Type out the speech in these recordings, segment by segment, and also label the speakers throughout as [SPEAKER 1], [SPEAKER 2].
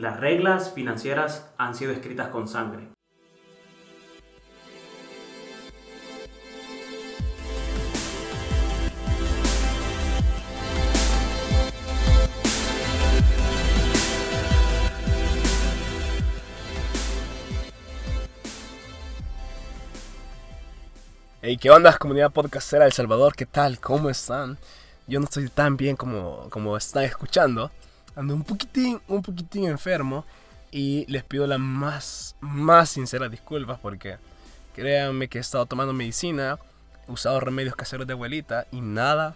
[SPEAKER 1] las reglas financieras han sido escritas con sangre.
[SPEAKER 2] Hey, ¿qué onda, comunidad podcastera El Salvador? ¿Qué tal? ¿Cómo están? Yo no estoy tan bien como, como están escuchando. Ando un poquitín, un poquitín enfermo. Y les pido las más, más sinceras disculpas porque créanme que he estado tomando medicina, he usado remedios caseros de abuelita y nada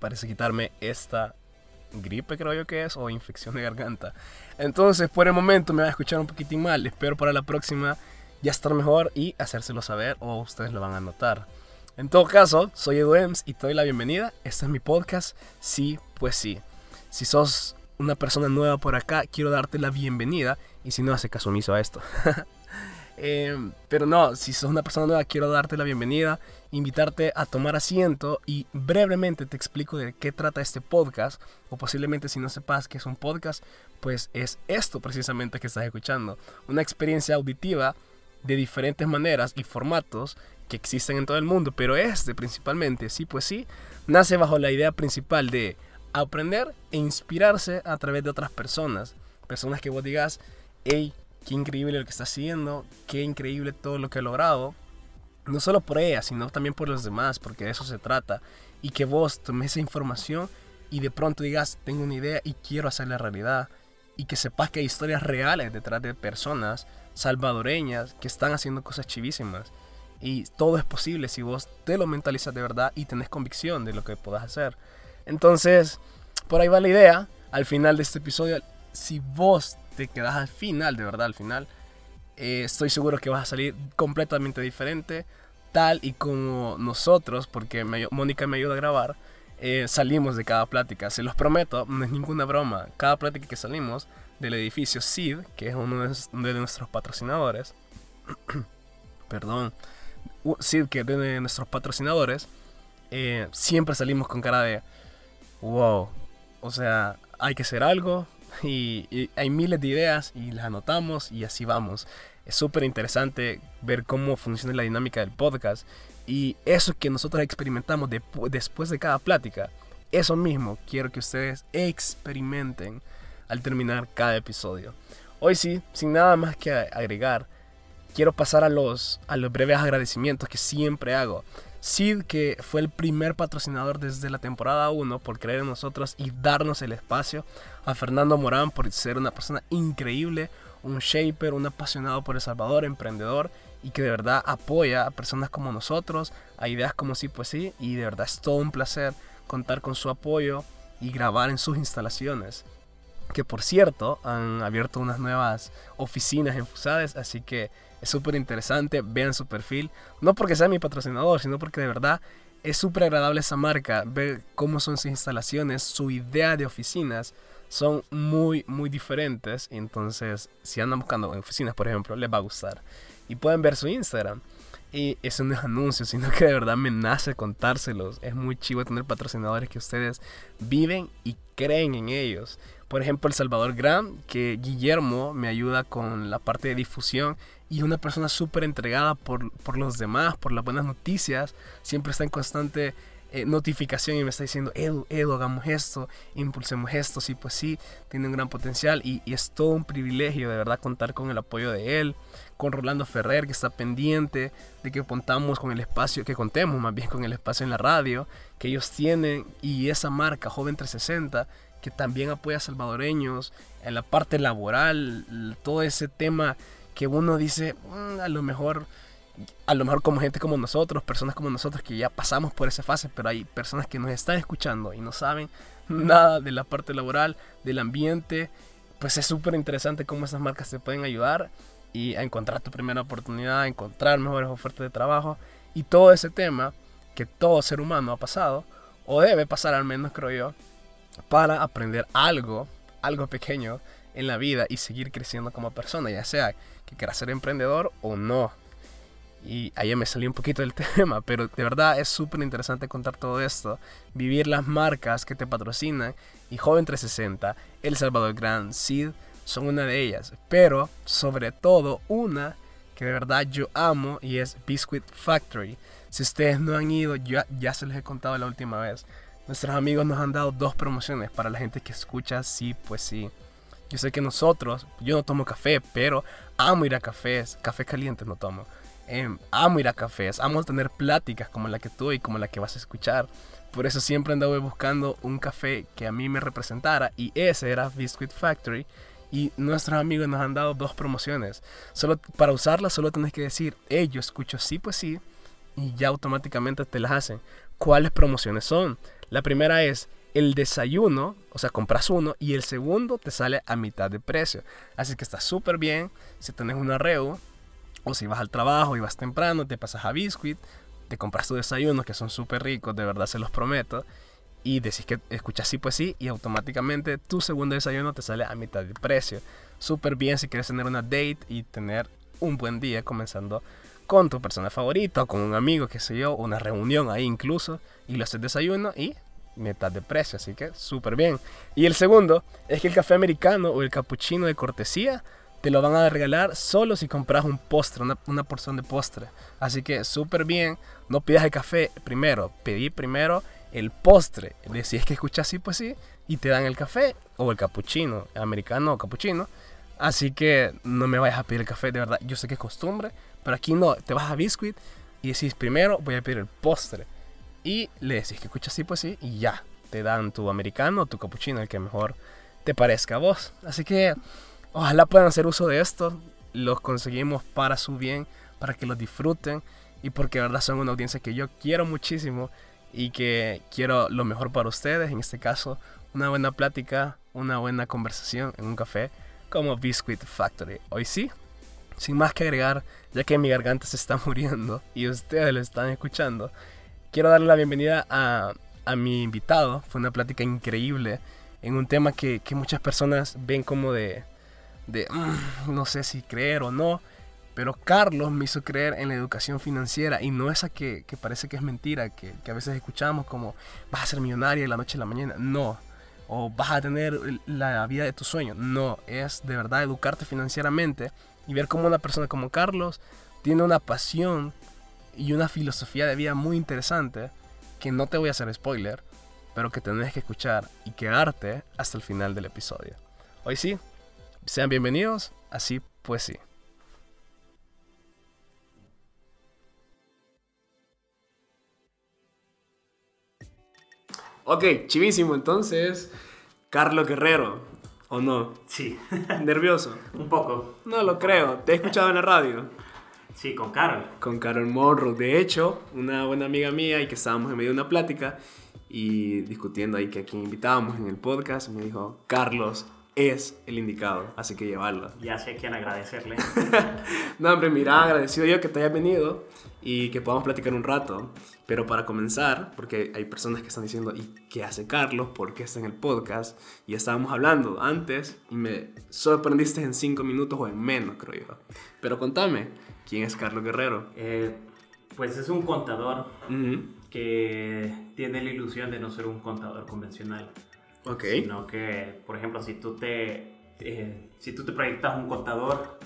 [SPEAKER 2] parece quitarme esta gripe, creo yo que es, o infección de garganta. Entonces, por el momento me va a escuchar un poquitín mal. Espero para la próxima ya estar mejor y hacérselo saber o ustedes lo van a notar. En todo caso, soy Edu Ems y te doy la bienvenida. Este es mi podcast, sí, pues sí. Si sos una persona nueva por acá, quiero darte la bienvenida y si no, hace caso omiso a esto. Em, pero no, si sos una persona nueva, quiero darte la bienvenida, invitarte a tomar asiento y brevemente te explico de qué trata este podcast. O posiblemente si no sepas qué es un podcast, pues es esto precisamente que estás escuchando. Una experiencia auditiva de diferentes maneras y formatos que existen en todo el mundo, pero este principalmente, sí, pues sí, nace bajo la idea principal de aprender e inspirarse a través de otras personas. Personas que vos digas, hey, qué increíble lo que está haciendo, qué increíble todo lo que ha logrado. No solo por ella, sino también por los demás, porque de eso se trata. Y que vos tomes esa información y de pronto digas, tengo una idea y quiero hacerla realidad. Y que sepas que hay historias reales detrás de personas salvadoreñas que están haciendo cosas chivísimas. Y todo es posible si vos te lo mentalizas de verdad y tenés convicción de lo que podás hacer. Entonces, por ahí va la idea. Al final de este episodio, si vos te quedas al final, de verdad al final, eh, estoy seguro que vas a salir completamente diferente, tal y como nosotros, porque Mónica me ayuda a grabar, eh, salimos de cada plática. Se los prometo, no es ninguna broma. Cada plática que salimos del edificio SID, que es uno de, nuestros patrocinadores, perdón, SID, que es de nuestros patrocinadores, eh, siempre salimos con cara de, wow, o sea, hay que hacer algo y, hay miles de ideas y las anotamos y así vamos. Es súper interesante ver cómo funciona la dinámica del podcast y eso que nosotros experimentamos después de cada plática. Eso mismo quiero que ustedes experimenten al terminar cada episodio. Hoy sí, sin nada más que agregar, quiero pasar a los, a los breves agradecimientos que siempre hago. Sid, que fue el primer patrocinador desde la temporada 1 por creer en nosotros y darnos el espacio. A Fernando Morán por ser una persona increíble, un shaper, un apasionado por El Salvador, emprendedor y que de verdad apoya a personas como nosotros, a ideas como sí, pues sí. Y de verdad es todo un placer contar con su apoyo y grabar en sus instalaciones que por cierto han abierto unas nuevas oficinas en Fusades, así que es súper interesante, vean su perfil, no porque sea mi patrocinador, sino porque de verdad es súper agradable esa marca, ver cómo son sus instalaciones, su idea de oficinas son muy, muy diferentes, entonces si andan buscando oficinas, por ejemplo, les va a gustar. Y pueden ver su Instagram. Y eso no es anuncio, sino que de verdad me nace contárselos. Es muy chivo tener patrocinadores que ustedes viven y creen en ellos. Por ejemplo, El Salvador Gran, que Guillermo me ayuda con la parte de difusión y una persona súper entregada por, por, los demás, por las buenas noticias. Siempre está en constante eh, notificación y me está diciendo, Edu, Edu, hagamos esto, impulsemos esto. Sí, pues sí, tiene un gran potencial y, es todo un privilegio de verdad contar con el apoyo de él con Rolando Ferrer, que está pendiente de que contamos con el espacio, que contemos más bien con el espacio en la radio que ellos tienen y esa marca Joven 360 que también apoya a salvadoreños, en la parte laboral, todo ese tema que uno dice, mm, a lo mejor a lo mejor como gente como nosotros, personas como nosotros que ya pasamos por esa fase, pero hay personas que nos están escuchando y no saben nada de la parte laboral, del ambiente, pues es súper interesante cómo esas marcas te pueden ayudar y a encontrar tu primera oportunidad, a encontrar mejores ofertas de trabajo y todo ese tema que todo ser humano ha pasado, o debe pasar al menos creo yo, para aprender algo, algo pequeño en la vida y seguir creciendo como persona, ya sea que quieras ser emprendedor o no. Y ahí me salió un poquito del tema, pero de verdad es súper interesante contar todo esto, vivir las marcas que te patrocinan y Joven 360, El Salvador Grand, Seed, son una de ellas. Pero sobre todo una que de verdad yo amo y es Biscuit Factory. Si ustedes no han ido, ya, ya se les he contado la última vez. Nuestros amigos nos han dado dos promociones para la gente que escucha sí, pues sí. Yo sé que nosotros, yo no tomo café, pero amo ir a cafés, café caliente no tomo. Em, amo ir a cafés, amo tener pláticas como la que tú y como la que vas a escuchar. Por eso siempre andaba buscando un café que a mí me representara y ese era Biscuit Factory. Y nuestros amigos nos han dado dos promociones. Solo para usarlas solo tenés que decir, hey, yo escucho sí, pues sí, y ya automáticamente te las hacen. ¿Cuáles promociones son? La primera es el desayuno, o sea, compras uno y el segundo te sale a mitad de precio. Así que está súper bien si tenés una reu o si vas al trabajo y vas temprano, te pasas a Biscuit, te compras tu desayuno que son súper ricos, de verdad se los prometo. Y decís que escuchas sí, pues sí, y automáticamente tu segundo desayuno te sale a mitad de precio. Súper bien si quieres tener una date y tener un buen día comenzando con tu persona favorita o con un amigo, qué sé yo, una reunión ahí incluso, y lo haces desayuno y mitad de precio, así que súper bien. Y el segundo es que el café americano o el cappuccino de cortesía te lo van a regalar solo si compras un postre, una, porción de postre. Así que súper bien, no pidas el café primero, pedí primero el postre. Si es que escuchas así, pues sí, y te dan el café o el cappuccino, americano o cappuccino. Así que no me vayas a pedir el café, de verdad, yo sé que es costumbre, pero aquí no, te vas a Biscuit y decís primero voy a pedir el postre. Y le decís que escuchas así, pues sí, y ya. Te dan tu americano o tu cappuccino, el que mejor te parezca a vos. Así que ojalá puedan hacer uso de esto. Los conseguimos para su bien, para que los disfruten y porque de verdad son una audiencia que yo quiero muchísimo y que quiero lo mejor para ustedes. En este caso, una buena plática, una buena conversación en un café como Biscuit Factory. Hoy sí, sin más que agregar, ya que mi garganta se está muriendo y ustedes lo están escuchando quiero darle la bienvenida a, a, mi invitado. Fue una plática increíble en un tema que, que muchas personas ven como de, de mm, no sé si creer o no. Pero Carlos me hizo creer en la educación financiera y no esa que, que parece que es mentira, que, que, a veces escuchamos como vas a ser millonaria de la noche a la mañana. No. O vas a tener la vida de tus sueños. No. Es de verdad educarte financieramente y ver cómo una persona como Carlos tiene una pasión y una filosofía de vida muy interesante que no te voy a hacer spoiler, pero que tenés que escuchar y quedarte hasta el final del episodio. Hoy sí, sean bienvenidos, así pues sí. Ok, chivísimo, entonces, Carlos Guerrero, ¿o no?
[SPEAKER 1] Sí.
[SPEAKER 2] ¿Nervioso?
[SPEAKER 1] Un poco.
[SPEAKER 2] No lo creo, te he escuchado en la radio.
[SPEAKER 1] Sí, con Carol.
[SPEAKER 2] Con Carol Monroe. De hecho, una buena amiga mía y que estábamos en medio de una plática y discutiendo ahí que a quien invitábamos en el podcast, me dijo, Carlos es el indicado, así que llevarlo.
[SPEAKER 1] Ya sé a quién agradecerle.
[SPEAKER 2] no, hombre, mira, agradecido yo que te hayas venido y que podamos platicar un rato. Pero para comenzar, porque hay personas que están diciendo, ¿y qué hace Carlos? ¿Por qué está en el podcast? Y estábamos hablando antes y me sorprendiste en cinco minutos o en menos, creo yo. Pero contame, ¿Quién es Carlos Guerrero?
[SPEAKER 1] Eh, pues es un contador que tiene la ilusión de no ser un contador convencional.
[SPEAKER 2] Ok.
[SPEAKER 1] Sino que, por ejemplo, si tú te, eh, si tú te proyectas un contador,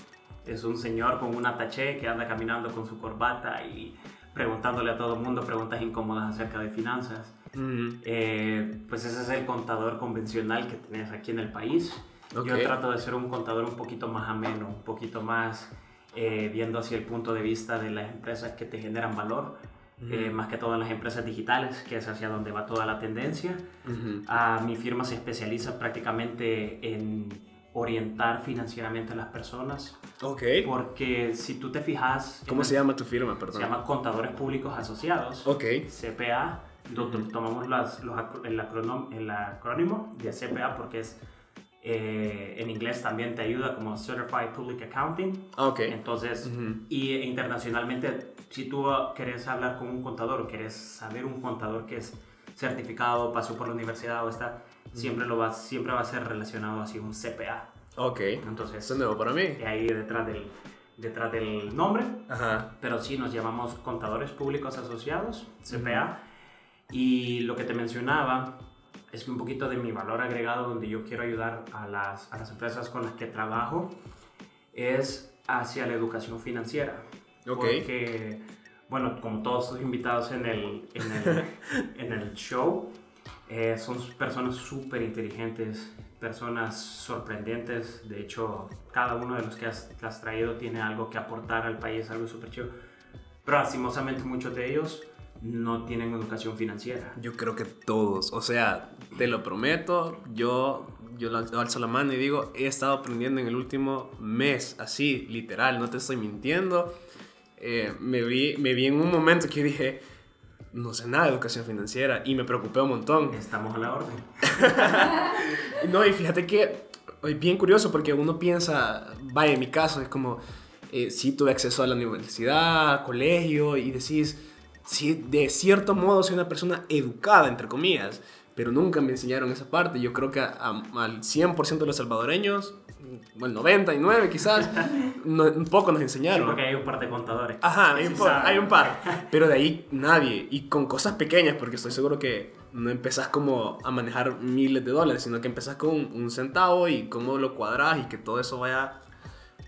[SPEAKER 1] es un señor con una taché que anda caminando con su corbata y preguntándole a todo el mundo preguntas incómodas acerca de finanzas. Eh, pues ese es el contador convencional que tenés aquí en el país. Yo trato de ser un contador un poquito más ameno, un poquito más eh, viendo hacia el punto de vista de las empresas que te generan valor, eh, más que todo en las empresas digitales, que es hacia donde va toda la tendencia. a mi firma se especializa prácticamente en orientar financieramente a las personas.
[SPEAKER 2] Ok.
[SPEAKER 1] Porque si tú te fijas...
[SPEAKER 2] ¿Cómo se llama tu firma, perdón?
[SPEAKER 1] Se llama Contadores Públicos Asociados.
[SPEAKER 2] Ok.
[SPEAKER 1] CPA. Tomamos las, los, el, acrónimo, el acrónimo de CPA porque es eh, en inglés también te ayuda como Certified Public Accounting.
[SPEAKER 2] Ah, ok.
[SPEAKER 1] Entonces, y internacionalmente, si tú querés hablar con un contador o querés saber un contador que es certificado, pasó por la universidad o está, siempre, lo va, siempre va a ser relacionado así un CPA.
[SPEAKER 2] Ok.
[SPEAKER 1] Entonces,
[SPEAKER 2] es nuevo para mí.
[SPEAKER 1] Ahí detrás del, detrás del nombre. Ajá. Pero sí nos llamamos contadores públicos asociados, CPA. Y lo que te mencionaba es que un poquito de mi valor agregado donde yo quiero ayudar a las, a las empresas con las que trabajo es hacia la educación financiera.
[SPEAKER 2] Ok.
[SPEAKER 1] Porque, bueno, como todos los invitados en el, en el, en el show, eh, son personas súper inteligentes, personas sorprendentes. De hecho, cada uno de los que has, has traído tiene algo que aportar al país, algo súper chido. Pero lastimosamente muchos de ellos no tienen educación financiera.
[SPEAKER 2] Yo creo que todos, o sea, te lo prometo, yo, yo alzo la mano y digo, he estado aprendiendo en el último mes, así, literal, no te estoy mintiendo. Eh, me, vi, me vi en un momento que dije, no sé nada de educación financiera y me preocupé un montón.
[SPEAKER 1] Estamos a la orden.
[SPEAKER 2] No, y fíjate que es bien curioso porque uno piensa, vaya, en mi caso es como, eh, sí tuve acceso a la universidad, colegio, y decís, sí, de cierto modo soy una persona educada, entre comillas, pero nunca me enseñaron esa parte. Yo creo que a- a- al 100% de los salvadoreños, bueno, 99 quizás, no, un poco nos
[SPEAKER 1] Sí,
[SPEAKER 2] enseñaron.
[SPEAKER 1] porque hay un par de contadores.
[SPEAKER 2] Ajá, hay
[SPEAKER 1] Sí
[SPEAKER 2] un, par,
[SPEAKER 1] saben.
[SPEAKER 2] hay un par. Pero de ahí nadie. Y con cosas pequeñas, porque estoy seguro que no empezás como a manejar miles de dólares, sino que empezás con un centavo y cómo lo cuadras y que todo eso vaya,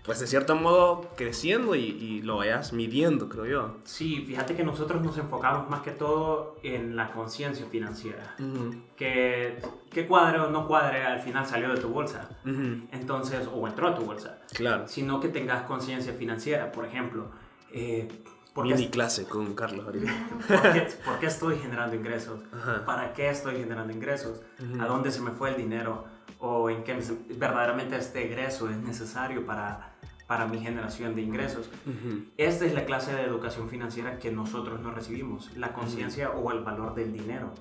[SPEAKER 2] pues de cierto modo, creciendo y, y lo vayas midiendo, creo yo.
[SPEAKER 1] Sí, fíjate que nosotros nos enfocamos más que todo en la conciencia financiera.
[SPEAKER 2] Ujú,
[SPEAKER 1] Que, que cuadre o no cuadre al final salió de tu bolsa.
[SPEAKER 2] ujú,
[SPEAKER 1] Entonces, o entró a tu bolsa.
[SPEAKER 2] Claro.
[SPEAKER 1] Sino que tengas conciencia financiera, por ejemplo. Eh, ¿por, qué,
[SPEAKER 2] Mini clase con Carlos ahorita.
[SPEAKER 1] por qué- por qué estoy generando ingresos?
[SPEAKER 2] Ajá.
[SPEAKER 1] ¿Para qué estoy generando ingresos?
[SPEAKER 2] Ujú.
[SPEAKER 1] ¿A dónde se me fue el dinero? ¿O en qué verdaderamente este egreso es necesario para, para mi generación de ingresos?
[SPEAKER 2] Ujú,
[SPEAKER 1] Esta es la clase de educación financiera que nosotros no recibimos, la conciencia o el valor del dinero.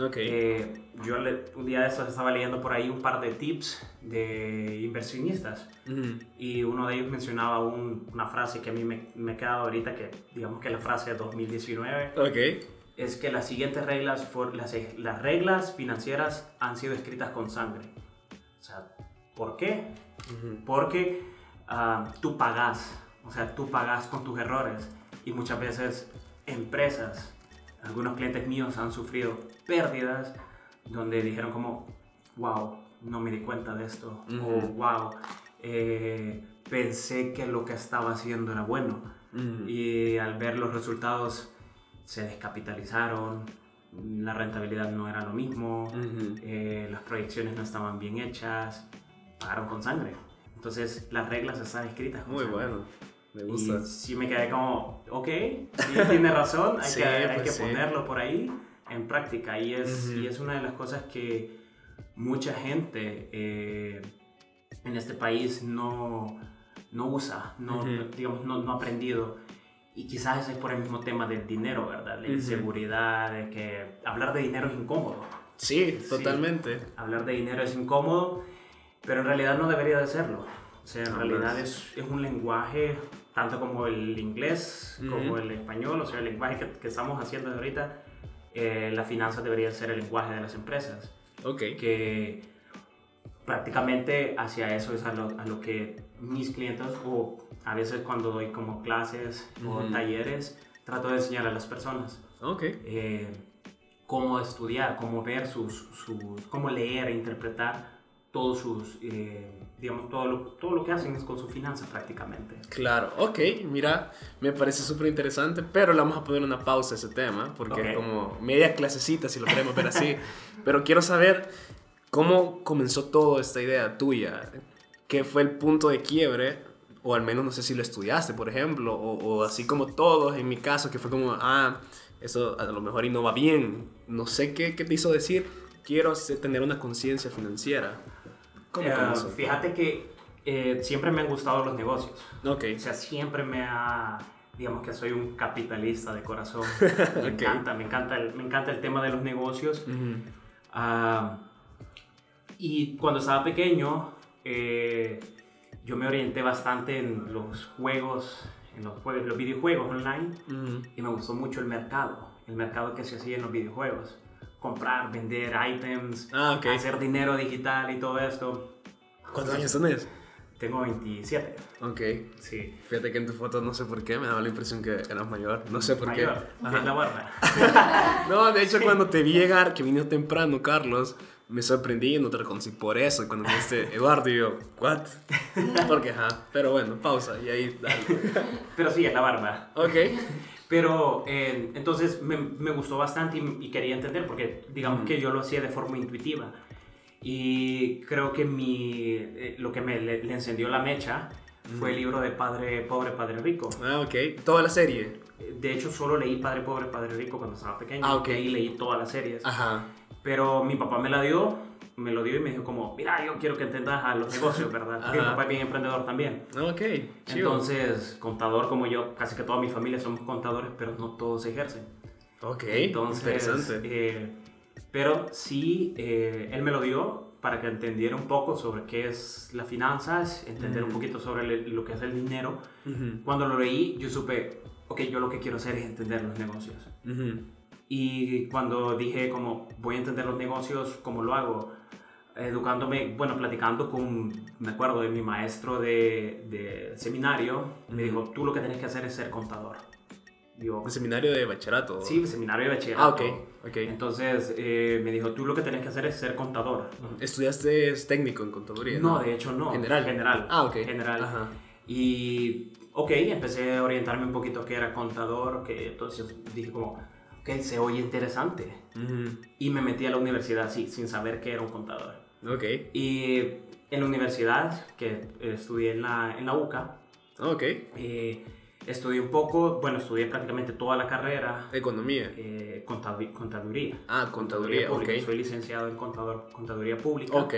[SPEAKER 2] Ok.
[SPEAKER 1] Eh, yo le- un día de estos estaba leyendo por ahí un par de tips de inversionistas
[SPEAKER 2] Ujú,
[SPEAKER 1] y uno de ellos mencionaba un- una frase que a mí me, me ha quedado ahorita, que digamos que la frase de 2019,
[SPEAKER 2] Ok.
[SPEAKER 1] es que las siguientes reglas, for- las, las reglas financieras han sido escritas con sangre. O sea, ¿por qué? Porque ah, tú pagas, o sea, tú pagas con tus errores. Y muchas veces empresas, algunos clientes míos han sufrido pérdidas donde dijeron como, wow, no me di cuenta de esto, o wow, eh, pensé que lo que estaba haciendo era bueno y al ver los resultados se descapitalizaron, la rentabilidad no era lo mismo, eh, las proyecciones no estaban bien hechas, pagaron con sangre. Entonces las reglas están escritas.
[SPEAKER 2] Muy
[SPEAKER 1] sangre.
[SPEAKER 2] bueno. Me
[SPEAKER 1] Y
[SPEAKER 2] gusta.
[SPEAKER 1] sí me quedé como, ok, sí, tiene razón, hay,
[SPEAKER 2] Sí,
[SPEAKER 1] que, hay
[SPEAKER 2] pues
[SPEAKER 1] que
[SPEAKER 2] sí.
[SPEAKER 1] ponerlo por ahí en práctica. Y es,
[SPEAKER 2] Ujú.
[SPEAKER 1] y es una de las cosas que mucha gente eh, en este país no, no usa, no,
[SPEAKER 2] Ujú.
[SPEAKER 1] digamos, no, no ha aprendido. Y quizás es por el mismo tema del dinero, ¿verdad? La inseguridad, de que hablar de dinero es incómodo.
[SPEAKER 2] Sí. totalmente.
[SPEAKER 1] Hablar de dinero es incómodo, pero en realidad no debería de serlo. O sea, en
[SPEAKER 2] Jamás.
[SPEAKER 1] realidad es, es un lenguaje, tanto como el inglés,
[SPEAKER 2] Ujú.
[SPEAKER 1] como el español, o sea, el lenguaje que, que estamos haciendo ahorita, eh, la finanza debería ser el lenguaje de las empresas.
[SPEAKER 2] Ok.
[SPEAKER 1] Que prácticamente hacia eso es a lo, a lo que mis clientes, o a veces cuando doy como clases o
[SPEAKER 2] Ujú.
[SPEAKER 1] talleres, trato de enseñar a las personas
[SPEAKER 2] Ok.
[SPEAKER 1] eh, cómo estudiar, cómo ver sus, sus- cómo leer e interpretar todos sus, eh, digamos, todo lo, todo lo que hacen es con su finanza prácticamente.
[SPEAKER 2] Claro, ok, mira, me parece súper interesante, pero le vamos a poner una pausa a ese tema, porque
[SPEAKER 1] Ok.
[SPEAKER 2] es como media clasecita, si lo queremos ver así. pero quiero saber cómo comenzó toda esta idea tuya, qué fue el punto de quiebre, o al menos no sé si lo estudiaste, por ejemplo, o, o así como todos, en mi caso, que fue como, ah, eso a lo mejor y no va bien, no sé qué, qué te hizo decir, quiero tener una conciencia financiera. ¿Cómo
[SPEAKER 1] Eh, fíjate que eh, siempre me han gustado los negocios.
[SPEAKER 2] Ok,
[SPEAKER 1] O sea, siempre me ha, digamos que soy un capitalista de corazón. Me
[SPEAKER 2] Ok.
[SPEAKER 1] encanta, me encanta, el, me encanta el tema de los negocios.
[SPEAKER 2] Ujú.
[SPEAKER 1] Ah, y cuando estaba pequeño, eh, yo me orienté bastante en los juegos, en los, juegos, los videojuegos online,
[SPEAKER 2] Ujú.
[SPEAKER 1] y me gustó mucho el mercado, el mercado que se hacía en los videojuegos. Comprar, vender items,
[SPEAKER 2] Ah, ok.
[SPEAKER 1] hacer dinero digital y todo esto.
[SPEAKER 2] ¿Cuántos años tenés?
[SPEAKER 1] Tengo 27.
[SPEAKER 2] Ok.
[SPEAKER 1] Sí.
[SPEAKER 2] Fíjate que en tu foto no sé por qué me daba la impresión que eras mayor. No sé por
[SPEAKER 1] Mayor.
[SPEAKER 2] qué.
[SPEAKER 1] Es la barba.
[SPEAKER 2] No, de hecho cuando te vi llegar, que vino temprano, Carlos, me sorprendí y no te reconocí por eso. Cuando me dijiste Eduardo, y yo, ¿what? Porque, ajá. Pero bueno, pausa y ahí, dale.
[SPEAKER 1] Pero sí, es la barba.
[SPEAKER 2] Ok.
[SPEAKER 1] Pero eh, entonces me, me gustó bastante y, y quería entender porque digamos
[SPEAKER 2] Ujú.
[SPEAKER 1] que yo lo hacía de forma intuitiva. Y creo que mi, eh, lo que me le, le encendió la mecha fue el libro de Padre Pobre, Padre Rico.
[SPEAKER 2] Ah, ok. Toda la serie.
[SPEAKER 1] De hecho, solo leí Padre Pobre, Padre Rico cuando estaba pequeño.
[SPEAKER 2] Ah, ok.
[SPEAKER 1] Y leí todas las series.
[SPEAKER 2] Ajá.
[SPEAKER 1] Pero mi papá me la dio, me lo dio y me dijo como, mira, yo quiero que entendas a los negocios, ¿verdad? Porque mi papá es bien emprendedor también.
[SPEAKER 2] Ah, Ok.
[SPEAKER 1] Entonces, contador como yo, casi que toda mi familia somos contadores, pero no todos ejercen.
[SPEAKER 2] Ok.
[SPEAKER 1] Entonces,
[SPEAKER 2] Interesante.
[SPEAKER 1] eh, pero sí, eh, él me lo dio para que entendiera un poco sobre qué es las finanzas, entender un
[SPEAKER 2] Mm.
[SPEAKER 1] poquito sobre el- lo que es el dinero.
[SPEAKER 2] Ujú,
[SPEAKER 1] Cuando lo leí, yo supe, ok, yo lo que quiero hacer es entender los negocios.
[SPEAKER 2] ujú.
[SPEAKER 1] Y cuando dije como voy a entender los negocios, ¿cómo lo hago? Educándome, bueno, platicando con, me acuerdo de mi maestro de, de seminario, me dijo, tú lo que tienes que hacer es ser contador. Yo,
[SPEAKER 2] ¿Un seminario de bachillerato?
[SPEAKER 1] sí, seminario de bachillerato.
[SPEAKER 2] Ah, ok. Ok.
[SPEAKER 1] Entonces eh, me dijo, tú lo que tienes que hacer es ser contador.
[SPEAKER 2] ¿Estudiaste técnico en contaduría?
[SPEAKER 1] No, de hecho no.
[SPEAKER 2] General.
[SPEAKER 1] General.
[SPEAKER 2] Ah, ok.
[SPEAKER 1] General.
[SPEAKER 2] Ajá.
[SPEAKER 1] Y, ok, empecé a orientarme un poquito que era contador, que entonces dije como, ok, se oye interesante. Y me metí a la universidad así, sin saber que era un contador.
[SPEAKER 2] Ok.
[SPEAKER 1] Y en la universidad, que estudié en la, en la UCA,
[SPEAKER 2] Ok.
[SPEAKER 1] eh, estudié un poco, bueno, estudié prácticamente toda la carrera,
[SPEAKER 2] Economía.
[SPEAKER 1] eh, contadu- contaduría.
[SPEAKER 2] Ah, contaduría,
[SPEAKER 1] pública.
[SPEAKER 2] ok.
[SPEAKER 1] Soy licenciado en contador, contaduría pública.
[SPEAKER 2] Ok.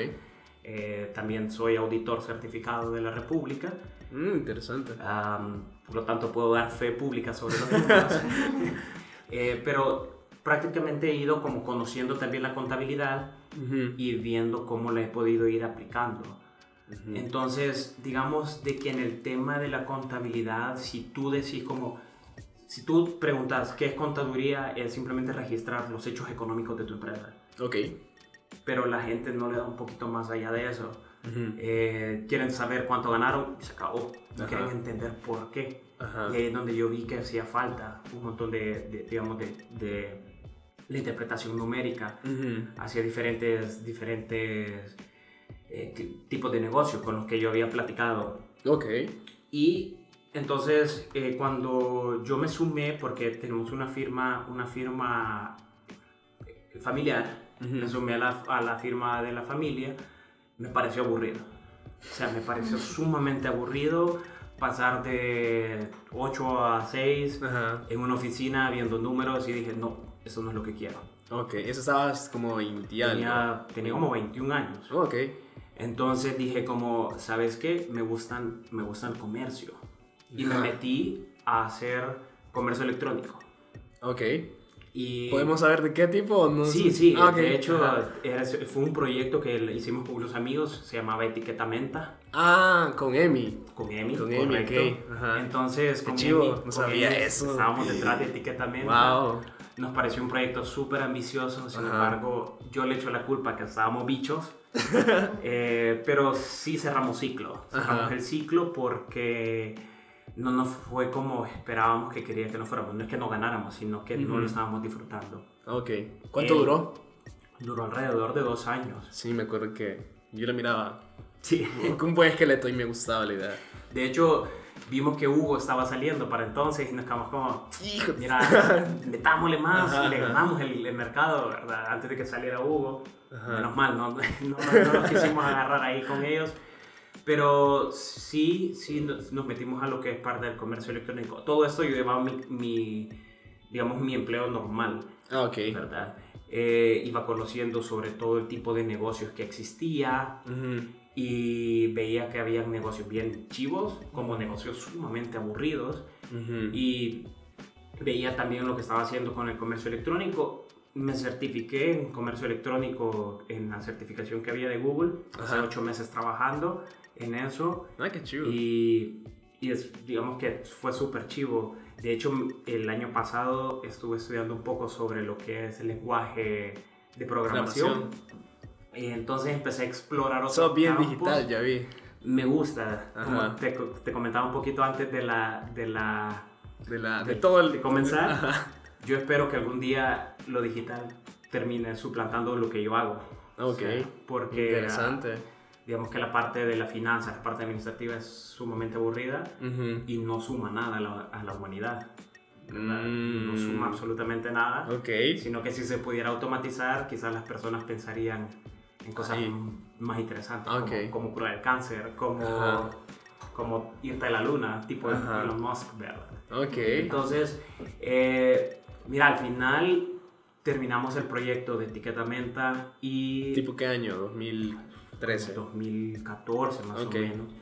[SPEAKER 1] Eh, también soy auditor certificado de la República.
[SPEAKER 2] Mm, interesante.
[SPEAKER 1] Am, por lo tanto, puedo dar fe pública sobre los números. Eh, pero prácticamente he ido como conociendo también la contabilidad
[SPEAKER 2] Ujú,
[SPEAKER 1] y viendo cómo la he podido ir aplicando. Entonces, digamos de que en el tema de la contabilidad, si tú decís como, si tú preguntas qué es contaduría, es simplemente registrar los hechos económicos de tu empresa.
[SPEAKER 2] Ok.
[SPEAKER 1] Pero la gente no le da un poquito más allá de eso.
[SPEAKER 2] Ujú.
[SPEAKER 1] Eh, quieren saber cuánto ganaron y se acabó. No quieren entender por qué.
[SPEAKER 2] Ajá.
[SPEAKER 1] Y ahí es donde yo vi que hacía falta un montón de, de, digamos, de, de la interpretación numérica
[SPEAKER 2] Ujú.
[SPEAKER 1] hacia diferentes, diferentes eh, tipos de negocios con los que yo había platicado.
[SPEAKER 2] Ok.
[SPEAKER 1] Y entonces eh, cuando yo me sumé, porque tenemos una firma, una firma eh, familiar, me sumé a la, a la firma de la familia, me pareció aburrido. O sea, me pareció sumamente aburrido pasar de 8 a 6
[SPEAKER 2] Ajá.
[SPEAKER 1] en una oficina viendo números y dije, no, eso no es lo que quiero.
[SPEAKER 2] Ok. Eso estabas como 20 y algo.
[SPEAKER 1] Tenía, tenía como 21 años.
[SPEAKER 2] Ok.
[SPEAKER 1] Entonces dije como, ¿sabes qué? Me gustan, me gusta el comercio. Y me metí a hacer comercio electrónico.
[SPEAKER 2] Ok.
[SPEAKER 1] Y
[SPEAKER 2] ¿Podemos saber de qué tipo no?
[SPEAKER 1] Sí, sí.
[SPEAKER 2] Ah, ok.
[SPEAKER 1] De hecho, era- fue un proyecto que hicimos con unos amigos. Se llamaba Etiqueta Menta.
[SPEAKER 2] Ah, con Emi.
[SPEAKER 1] Con Emi,
[SPEAKER 2] Con Emi, ok, ajá.
[SPEAKER 1] Entonces, con Emi,
[SPEAKER 2] no sabía eso.
[SPEAKER 1] Estábamos detrás de Etiqueta Menta.
[SPEAKER 2] Wow.
[SPEAKER 1] Nos pareció un proyecto súper ambicioso, sin
[SPEAKER 2] Ajá.
[SPEAKER 1] embargo, yo le echo la culpa que estábamos bichos, Eh, pero sí cerramos ciclo. Cerramos
[SPEAKER 2] Ajá.
[SPEAKER 1] el ciclo porque no nos fue como esperábamos que quería que nos fuéramos. No es que no ganáramos, sino que no
[SPEAKER 2] Ujú.
[SPEAKER 1] lo estábamos disfrutando.
[SPEAKER 2] Ok. ¿Cuánto
[SPEAKER 1] Eh,
[SPEAKER 2] duró?
[SPEAKER 1] Duró alrededor de dos años.
[SPEAKER 2] Sí, me acuerdo que yo la miraba
[SPEAKER 1] Sí.
[SPEAKER 2] con un buen esqueleto y me gustaba la idea.
[SPEAKER 1] De hecho, vimos que Hugo estaba saliendo para entonces y nos quedamos como,
[SPEAKER 2] Hijo
[SPEAKER 1] mira, metámosle más
[SPEAKER 2] Ajá,
[SPEAKER 1] y le ganamos el, el mercado, ¿verdad? Antes de que saliera Hugo.
[SPEAKER 2] Ajá.
[SPEAKER 1] Menos mal, no, no, no nos quisimos agarrar ahí con ellos. Pero sí, sí nos, metimos a lo que es parte del comercio electrónico. Todo esto yo llevaba mi, mi digamos, mi empleo normal,
[SPEAKER 2] Ah, ok.
[SPEAKER 1] ¿verdad? Eh, iba conociendo sobre todo el tipo de negocios que existía
[SPEAKER 2] Ujú.
[SPEAKER 1] Y veía que había negocios bien chivos, como negocios sumamente aburridos.
[SPEAKER 2] Ujú.
[SPEAKER 1] Y veía también lo que estaba haciendo con el comercio electrónico. Me certifiqué en comercio electrónico en la certificación que había de Google. Hace ocho meses trabajando en eso.
[SPEAKER 2] Ah, qué chido.
[SPEAKER 1] Y, y es, digamos que fue súper chivo. De hecho, el año pasado estuve estudiando un poco sobre lo que es el lenguaje de programación.
[SPEAKER 2] Programación.
[SPEAKER 1] Y entonces empecé a explorar otros
[SPEAKER 2] Sos bien
[SPEAKER 1] campos.
[SPEAKER 2] digital, ya vi.
[SPEAKER 1] me gusta. Como te, te comentaba un poquito antes de la... De la
[SPEAKER 2] De, la, de todo el...
[SPEAKER 1] de comenzar.
[SPEAKER 2] Ajá.
[SPEAKER 1] Yo espero que algún día lo digital termine suplantando lo que yo hago. O
[SPEAKER 2] Ok.
[SPEAKER 1] sea, porque ah,
[SPEAKER 2] Interesante.
[SPEAKER 1] digamos que la parte de la finanza, la parte administrativa es sumamente aburrida
[SPEAKER 2] Ujú.
[SPEAKER 1] y no suma nada a la, a la humanidad. ¿verdad? No
[SPEAKER 2] Mm.
[SPEAKER 1] suma absolutamente nada.
[SPEAKER 2] Ok.
[SPEAKER 1] Sino que si se pudiera automatizar, quizás las personas pensarían en cosas
[SPEAKER 2] Ahí.
[SPEAKER 1] más interesantes, como, como curar el cáncer, como,
[SPEAKER 2] Ajá.
[SPEAKER 1] como irte a la luna, tipo
[SPEAKER 2] Ajá.
[SPEAKER 1] Elon Musk, ¿verdad?
[SPEAKER 2] Ok.
[SPEAKER 1] Entonces, eh, mira, al final terminamos el proyecto de etiqueta menta y
[SPEAKER 2] ¿Tipo qué año? 2013.
[SPEAKER 1] 2014 más o menos.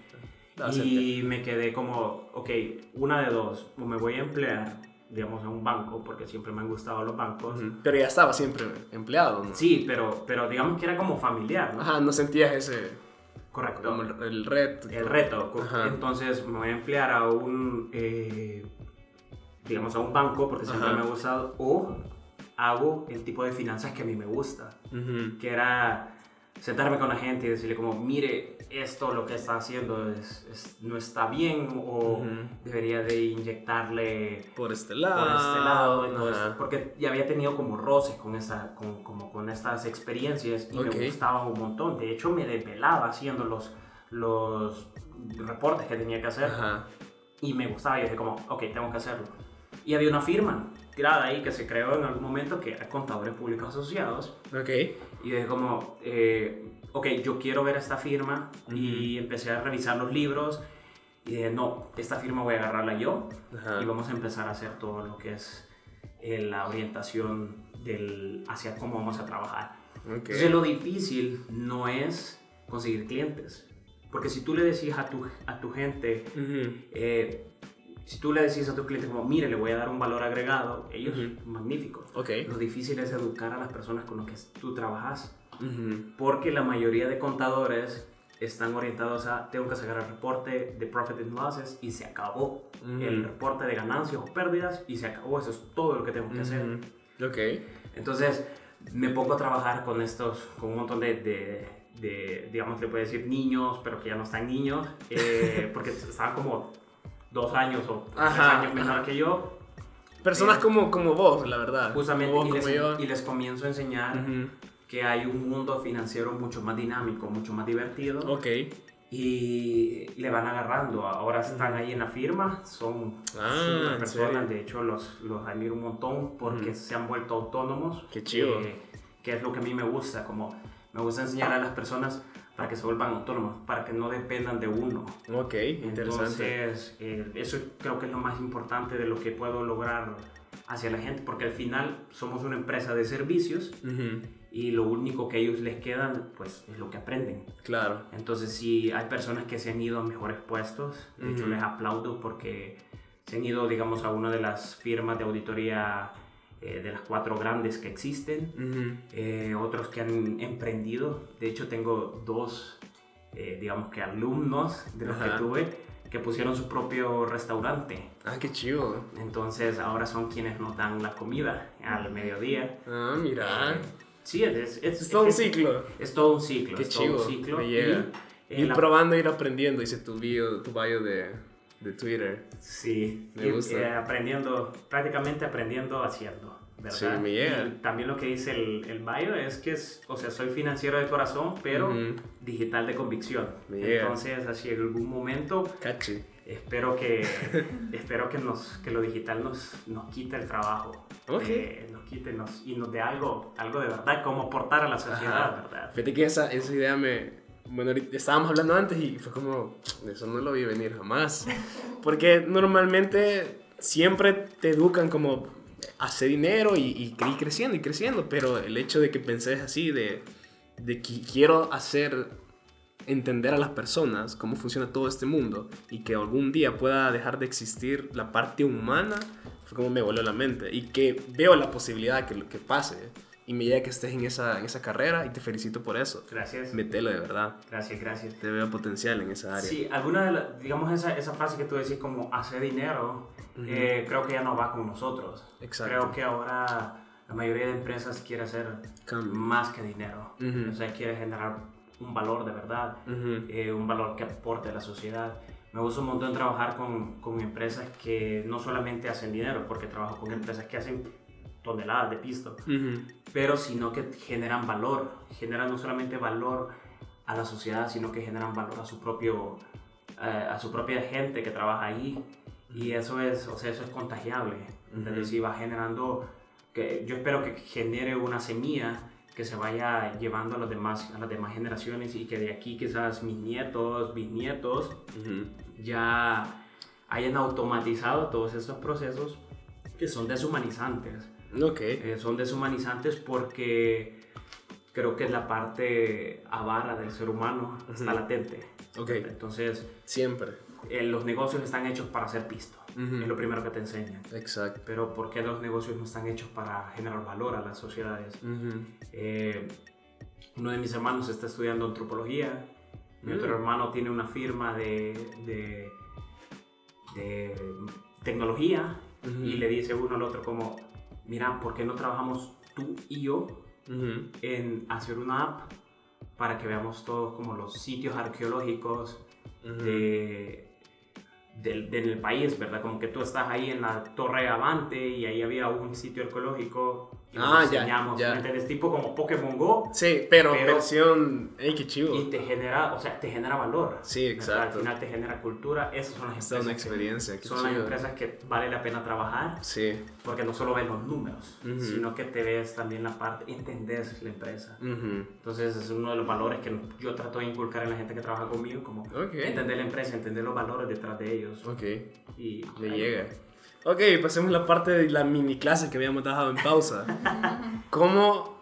[SPEAKER 2] Ah.
[SPEAKER 1] Y me quedé como, ok, una de dos, o me voy a emplear, digamos, en un banco, porque siempre me han gustado los bancos.
[SPEAKER 2] Pero ya estaba siempre empleado, ¿no?
[SPEAKER 1] Sí, pero, pero digamos que era como familiar, ¿no?
[SPEAKER 2] Ajá, no sentías ese...
[SPEAKER 1] Correcto.
[SPEAKER 2] Como el, el reto.
[SPEAKER 1] el reto.
[SPEAKER 2] Ajá.
[SPEAKER 1] Entonces me voy a emplear a un, eh, digamos, a un banco, porque siempre
[SPEAKER 2] Ajá.
[SPEAKER 1] me ha gustado, o hago el tipo de finanzas que a mí me gusta,
[SPEAKER 2] Ujú.
[SPEAKER 1] que era sentarme con la gente y decirle como, mire, esto lo que está haciendo es, es- no está bien, o debería de inyectarle
[SPEAKER 2] Por este lado.
[SPEAKER 1] por este lado, porque ya había tenido como roces con, esa, con, como con estas experiencias y
[SPEAKER 2] Ok.
[SPEAKER 1] me gustaba un montón. De hecho, me desvelaba haciendo los, los reportes que tenía que hacer
[SPEAKER 2] Ajá.
[SPEAKER 1] y me gustaba. Y dije como, ok, tengo que hacerlo. Y había una firma tirada ahí que se creó en algún momento que era Contadores Públicos Asociados.
[SPEAKER 2] Ok.
[SPEAKER 1] Y dije como, eh, ok, yo quiero ver esta firma y empecé a revisar los libros y dije, no, esta firma voy a agarrarla yo y vamos a empezar a hacer todo lo que es eh, la orientación del, hacia cómo vamos a trabajar.
[SPEAKER 2] Ok.
[SPEAKER 1] Entonces lo difícil no es conseguir clientes, porque si tú le decís a tu, a tu gente, eh, si tú le decís a tus clientes como, mire, le voy a dar un valor agregado, ellos,
[SPEAKER 2] Ujú.
[SPEAKER 1] magnífico.
[SPEAKER 2] Ok.
[SPEAKER 1] Lo difícil es educar a las personas con las que tú trabajas,
[SPEAKER 2] Ujú.
[SPEAKER 1] porque la mayoría de contadores están orientados a, tengo que sacar el reporte de Profit and Losses y se acabó.
[SPEAKER 2] Ujú.
[SPEAKER 1] El reporte de ganancias o pérdidas y se acabó. Eso es todo lo que tengo que hacer.
[SPEAKER 2] Ujú. Ok.
[SPEAKER 1] Entonces, me pongo a trabajar con estos, con un montón de, de, de, digamos, le puede decir niños, pero que ya no están niños, eh, porque estaban como dos años o tres
[SPEAKER 2] Ajá,
[SPEAKER 1] años menor
[SPEAKER 2] ajá.
[SPEAKER 1] que yo,
[SPEAKER 2] Personas
[SPEAKER 1] Eh,
[SPEAKER 2] como, como vos, la verdad.
[SPEAKER 1] justamente,
[SPEAKER 2] Como
[SPEAKER 1] y
[SPEAKER 2] vos,
[SPEAKER 1] les,
[SPEAKER 2] como yo.
[SPEAKER 1] y les comienzo a enseñar
[SPEAKER 2] Ujú.
[SPEAKER 1] Que hay un mundo financiero mucho más dinámico, mucho más divertido,
[SPEAKER 2] Ok.
[SPEAKER 1] y le van agarrando. Ahora están ahí en la firma, son
[SPEAKER 2] Ah,
[SPEAKER 1] súper
[SPEAKER 2] ¿en
[SPEAKER 1] personas, de hecho los, los admiro un montón porque
[SPEAKER 2] Ujú.
[SPEAKER 1] se han vuelto autónomos.
[SPEAKER 2] Qué chido.
[SPEAKER 1] eh, que es lo que a mí me gusta, como me gusta enseñar a las personas para que se vuelvan autónomos, para que no dependan de uno.
[SPEAKER 2] Ok. Interesante.
[SPEAKER 1] Entonces, eh, eso creo que es lo más importante de lo que puedo lograr hacia la gente, porque al final somos una empresa de servicios
[SPEAKER 2] Ujú.
[SPEAKER 1] Y lo único que a ellos les quedan, pues, es lo que aprenden.
[SPEAKER 2] Claro.
[SPEAKER 1] Entonces, si hay personas que se han ido a mejores puestos, de hecho
[SPEAKER 2] Ujú.
[SPEAKER 1] les aplaudo porque se han ido, digamos, a una de las firmas de auditoría eh, de las cuatro grandes que existen,
[SPEAKER 2] Ujú.
[SPEAKER 1] eh, otros que han emprendido. De hecho, tengo dos, eh, digamos que alumnos de los
[SPEAKER 2] Ajá.
[SPEAKER 1] que tuve que pusieron su propio restaurante.
[SPEAKER 2] Ah, qué chido.
[SPEAKER 1] Entonces, ahora son quienes nos dan la comida al mediodía.
[SPEAKER 2] Ah, mira.
[SPEAKER 1] Sí, es, es,
[SPEAKER 2] Es todo un ciclo.
[SPEAKER 1] Es todo un ciclo.
[SPEAKER 2] Qué
[SPEAKER 1] es todo un
[SPEAKER 2] chido,
[SPEAKER 1] ciclo.
[SPEAKER 2] me llega.
[SPEAKER 1] Y,
[SPEAKER 2] Ir
[SPEAKER 1] la-
[SPEAKER 2] probando, ir aprendiendo, dice tu bio, tu bio de, de Twitter.
[SPEAKER 1] Sí,
[SPEAKER 2] Me
[SPEAKER 1] y,
[SPEAKER 2] gusta.
[SPEAKER 1] eh, aprendiendo, prácticamente aprendiendo haciendo, ¿verdad?
[SPEAKER 2] Sí, me llega.
[SPEAKER 1] Y también lo que dice el, el bio es que, es, o sea, soy financiero de corazón, pero
[SPEAKER 2] Ujú.
[SPEAKER 1] digital de convicción.
[SPEAKER 2] Me.
[SPEAKER 1] Entonces, así en algún momento,
[SPEAKER 2] Cachi.
[SPEAKER 1] Espero que, espero que, nos, que lo digital nos, nos quite el trabajo.
[SPEAKER 2] Ok.
[SPEAKER 1] Eh, nos quite nos, y nos dé algo, algo de verdad, como aportar a la sociedad,
[SPEAKER 2] Ajá.
[SPEAKER 1] ¿verdad?
[SPEAKER 2] Fíjate que esa, esa idea me... Bueno, estábamos hablando antes y fue como, eso no lo vi venir jamás. Porque normalmente siempre te educan como hacer dinero y, y creciendo y creciendo, pero el hecho de que penses así, de, de que quiero hacer entender a las personas cómo funciona todo este mundo y que algún día pueda dejar de existir la parte humana, fue como me voló la mente y que veo la posibilidad que, que pase y me llega que estés en esa, en esa carrera y te felicito por eso.
[SPEAKER 1] Gracias.
[SPEAKER 2] Metelo de verdad.
[SPEAKER 1] Gracias, gracias.
[SPEAKER 2] Te veo potencial en esa área.
[SPEAKER 1] Sí, alguna de las, digamos esa, esa frase que tú decís como hacer dinero, eh, creo que ya no va con nosotros.
[SPEAKER 2] Exacto.
[SPEAKER 1] Creo que ahora la mayoría de empresas quiere hacer
[SPEAKER 2] Cambio.
[SPEAKER 1] más que dinero.
[SPEAKER 2] Ujú.
[SPEAKER 1] O sea, quiere generar un valor de verdad, eh, un valor que aporte a la sociedad. Me gusta un montón trabajar con, con empresas que no solamente hacen dinero, porque trabajo con empresas que hacen toneladas de pisto, pero sino que generan valor, generan no solamente valor a la sociedad, sino que generan valor a su propio, eh, a su propia gente que trabaja ahí. Y eso es, o sea, eso es contagiable. Entonces, si va generando, que yo espero que genere una semilla que se vaya llevando a, los demás, a las demás generaciones y que de aquí quizás mis nietos, bisnietos,
[SPEAKER 2] Ujú.
[SPEAKER 1] ya hayan automatizado todos estos procesos que son deshumanizantes.
[SPEAKER 2] Ok.
[SPEAKER 1] Eh, son deshumanizantes porque creo que la parte avara del ser humano está
[SPEAKER 2] Ujú.
[SPEAKER 1] latente.
[SPEAKER 2] Ok.
[SPEAKER 1] Entonces,
[SPEAKER 2] Siempre.
[SPEAKER 1] eh, los negocios están hechos para ser pisto.
[SPEAKER 2] Ujú.
[SPEAKER 1] Es lo primero que te enseñan.
[SPEAKER 2] Exacto.
[SPEAKER 1] Pero ¿por qué los negocios no están hechos para generar valor a las sociedades?
[SPEAKER 2] Ujú.
[SPEAKER 1] Eh, uno de mis hermanos está estudiando antropología. Mi otro
[SPEAKER 2] Mm.
[SPEAKER 1] hermano tiene una firma de, de, de tecnología y le dice uno al otro como, mira, ¿por qué no trabajamos tú y yo
[SPEAKER 2] Ujú.
[SPEAKER 1] en hacer una app para que veamos todos como los sitios arqueológicos
[SPEAKER 2] Ujú.
[SPEAKER 1] de, del, del país, ¿verdad? Como que tú estás ahí en la Torre Avante y ahí había un sitio arqueológico y
[SPEAKER 2] Ah, ya,
[SPEAKER 1] diseñamos,
[SPEAKER 2] ya.
[SPEAKER 1] ¿me? Tipo como Pokémon Go
[SPEAKER 2] Sí, pero,
[SPEAKER 1] Pero-
[SPEAKER 2] versión. ¡Ey, qué chivo!
[SPEAKER 1] y te genera, o sea, te genera valor.
[SPEAKER 2] Sí, exacto.
[SPEAKER 1] Al final te genera cultura. Esas son las
[SPEAKER 2] Esta es
[SPEAKER 1] empresas.
[SPEAKER 2] una
[SPEAKER 1] que-
[SPEAKER 2] experiencia. Qué
[SPEAKER 1] son las
[SPEAKER 2] chido.
[SPEAKER 1] empresas que vale la pena trabajar
[SPEAKER 2] Sí.
[SPEAKER 1] porque no solo ves los números,
[SPEAKER 2] Ujú.
[SPEAKER 1] sino que te ves también la parte, entendés la empresa.
[SPEAKER 2] Ujú.
[SPEAKER 1] Entonces es uno de los valores que yo trato de inculcar en la gente que trabaja conmigo, como
[SPEAKER 2] Ok.
[SPEAKER 1] entender la empresa, entender los valores detrás de ellos.
[SPEAKER 2] Ok.
[SPEAKER 1] Y
[SPEAKER 2] Me
[SPEAKER 1] ahí-
[SPEAKER 2] llega. Ok, pasemos a la parte de la mini clase que habíamos dejado en pausa. ¿Cómo?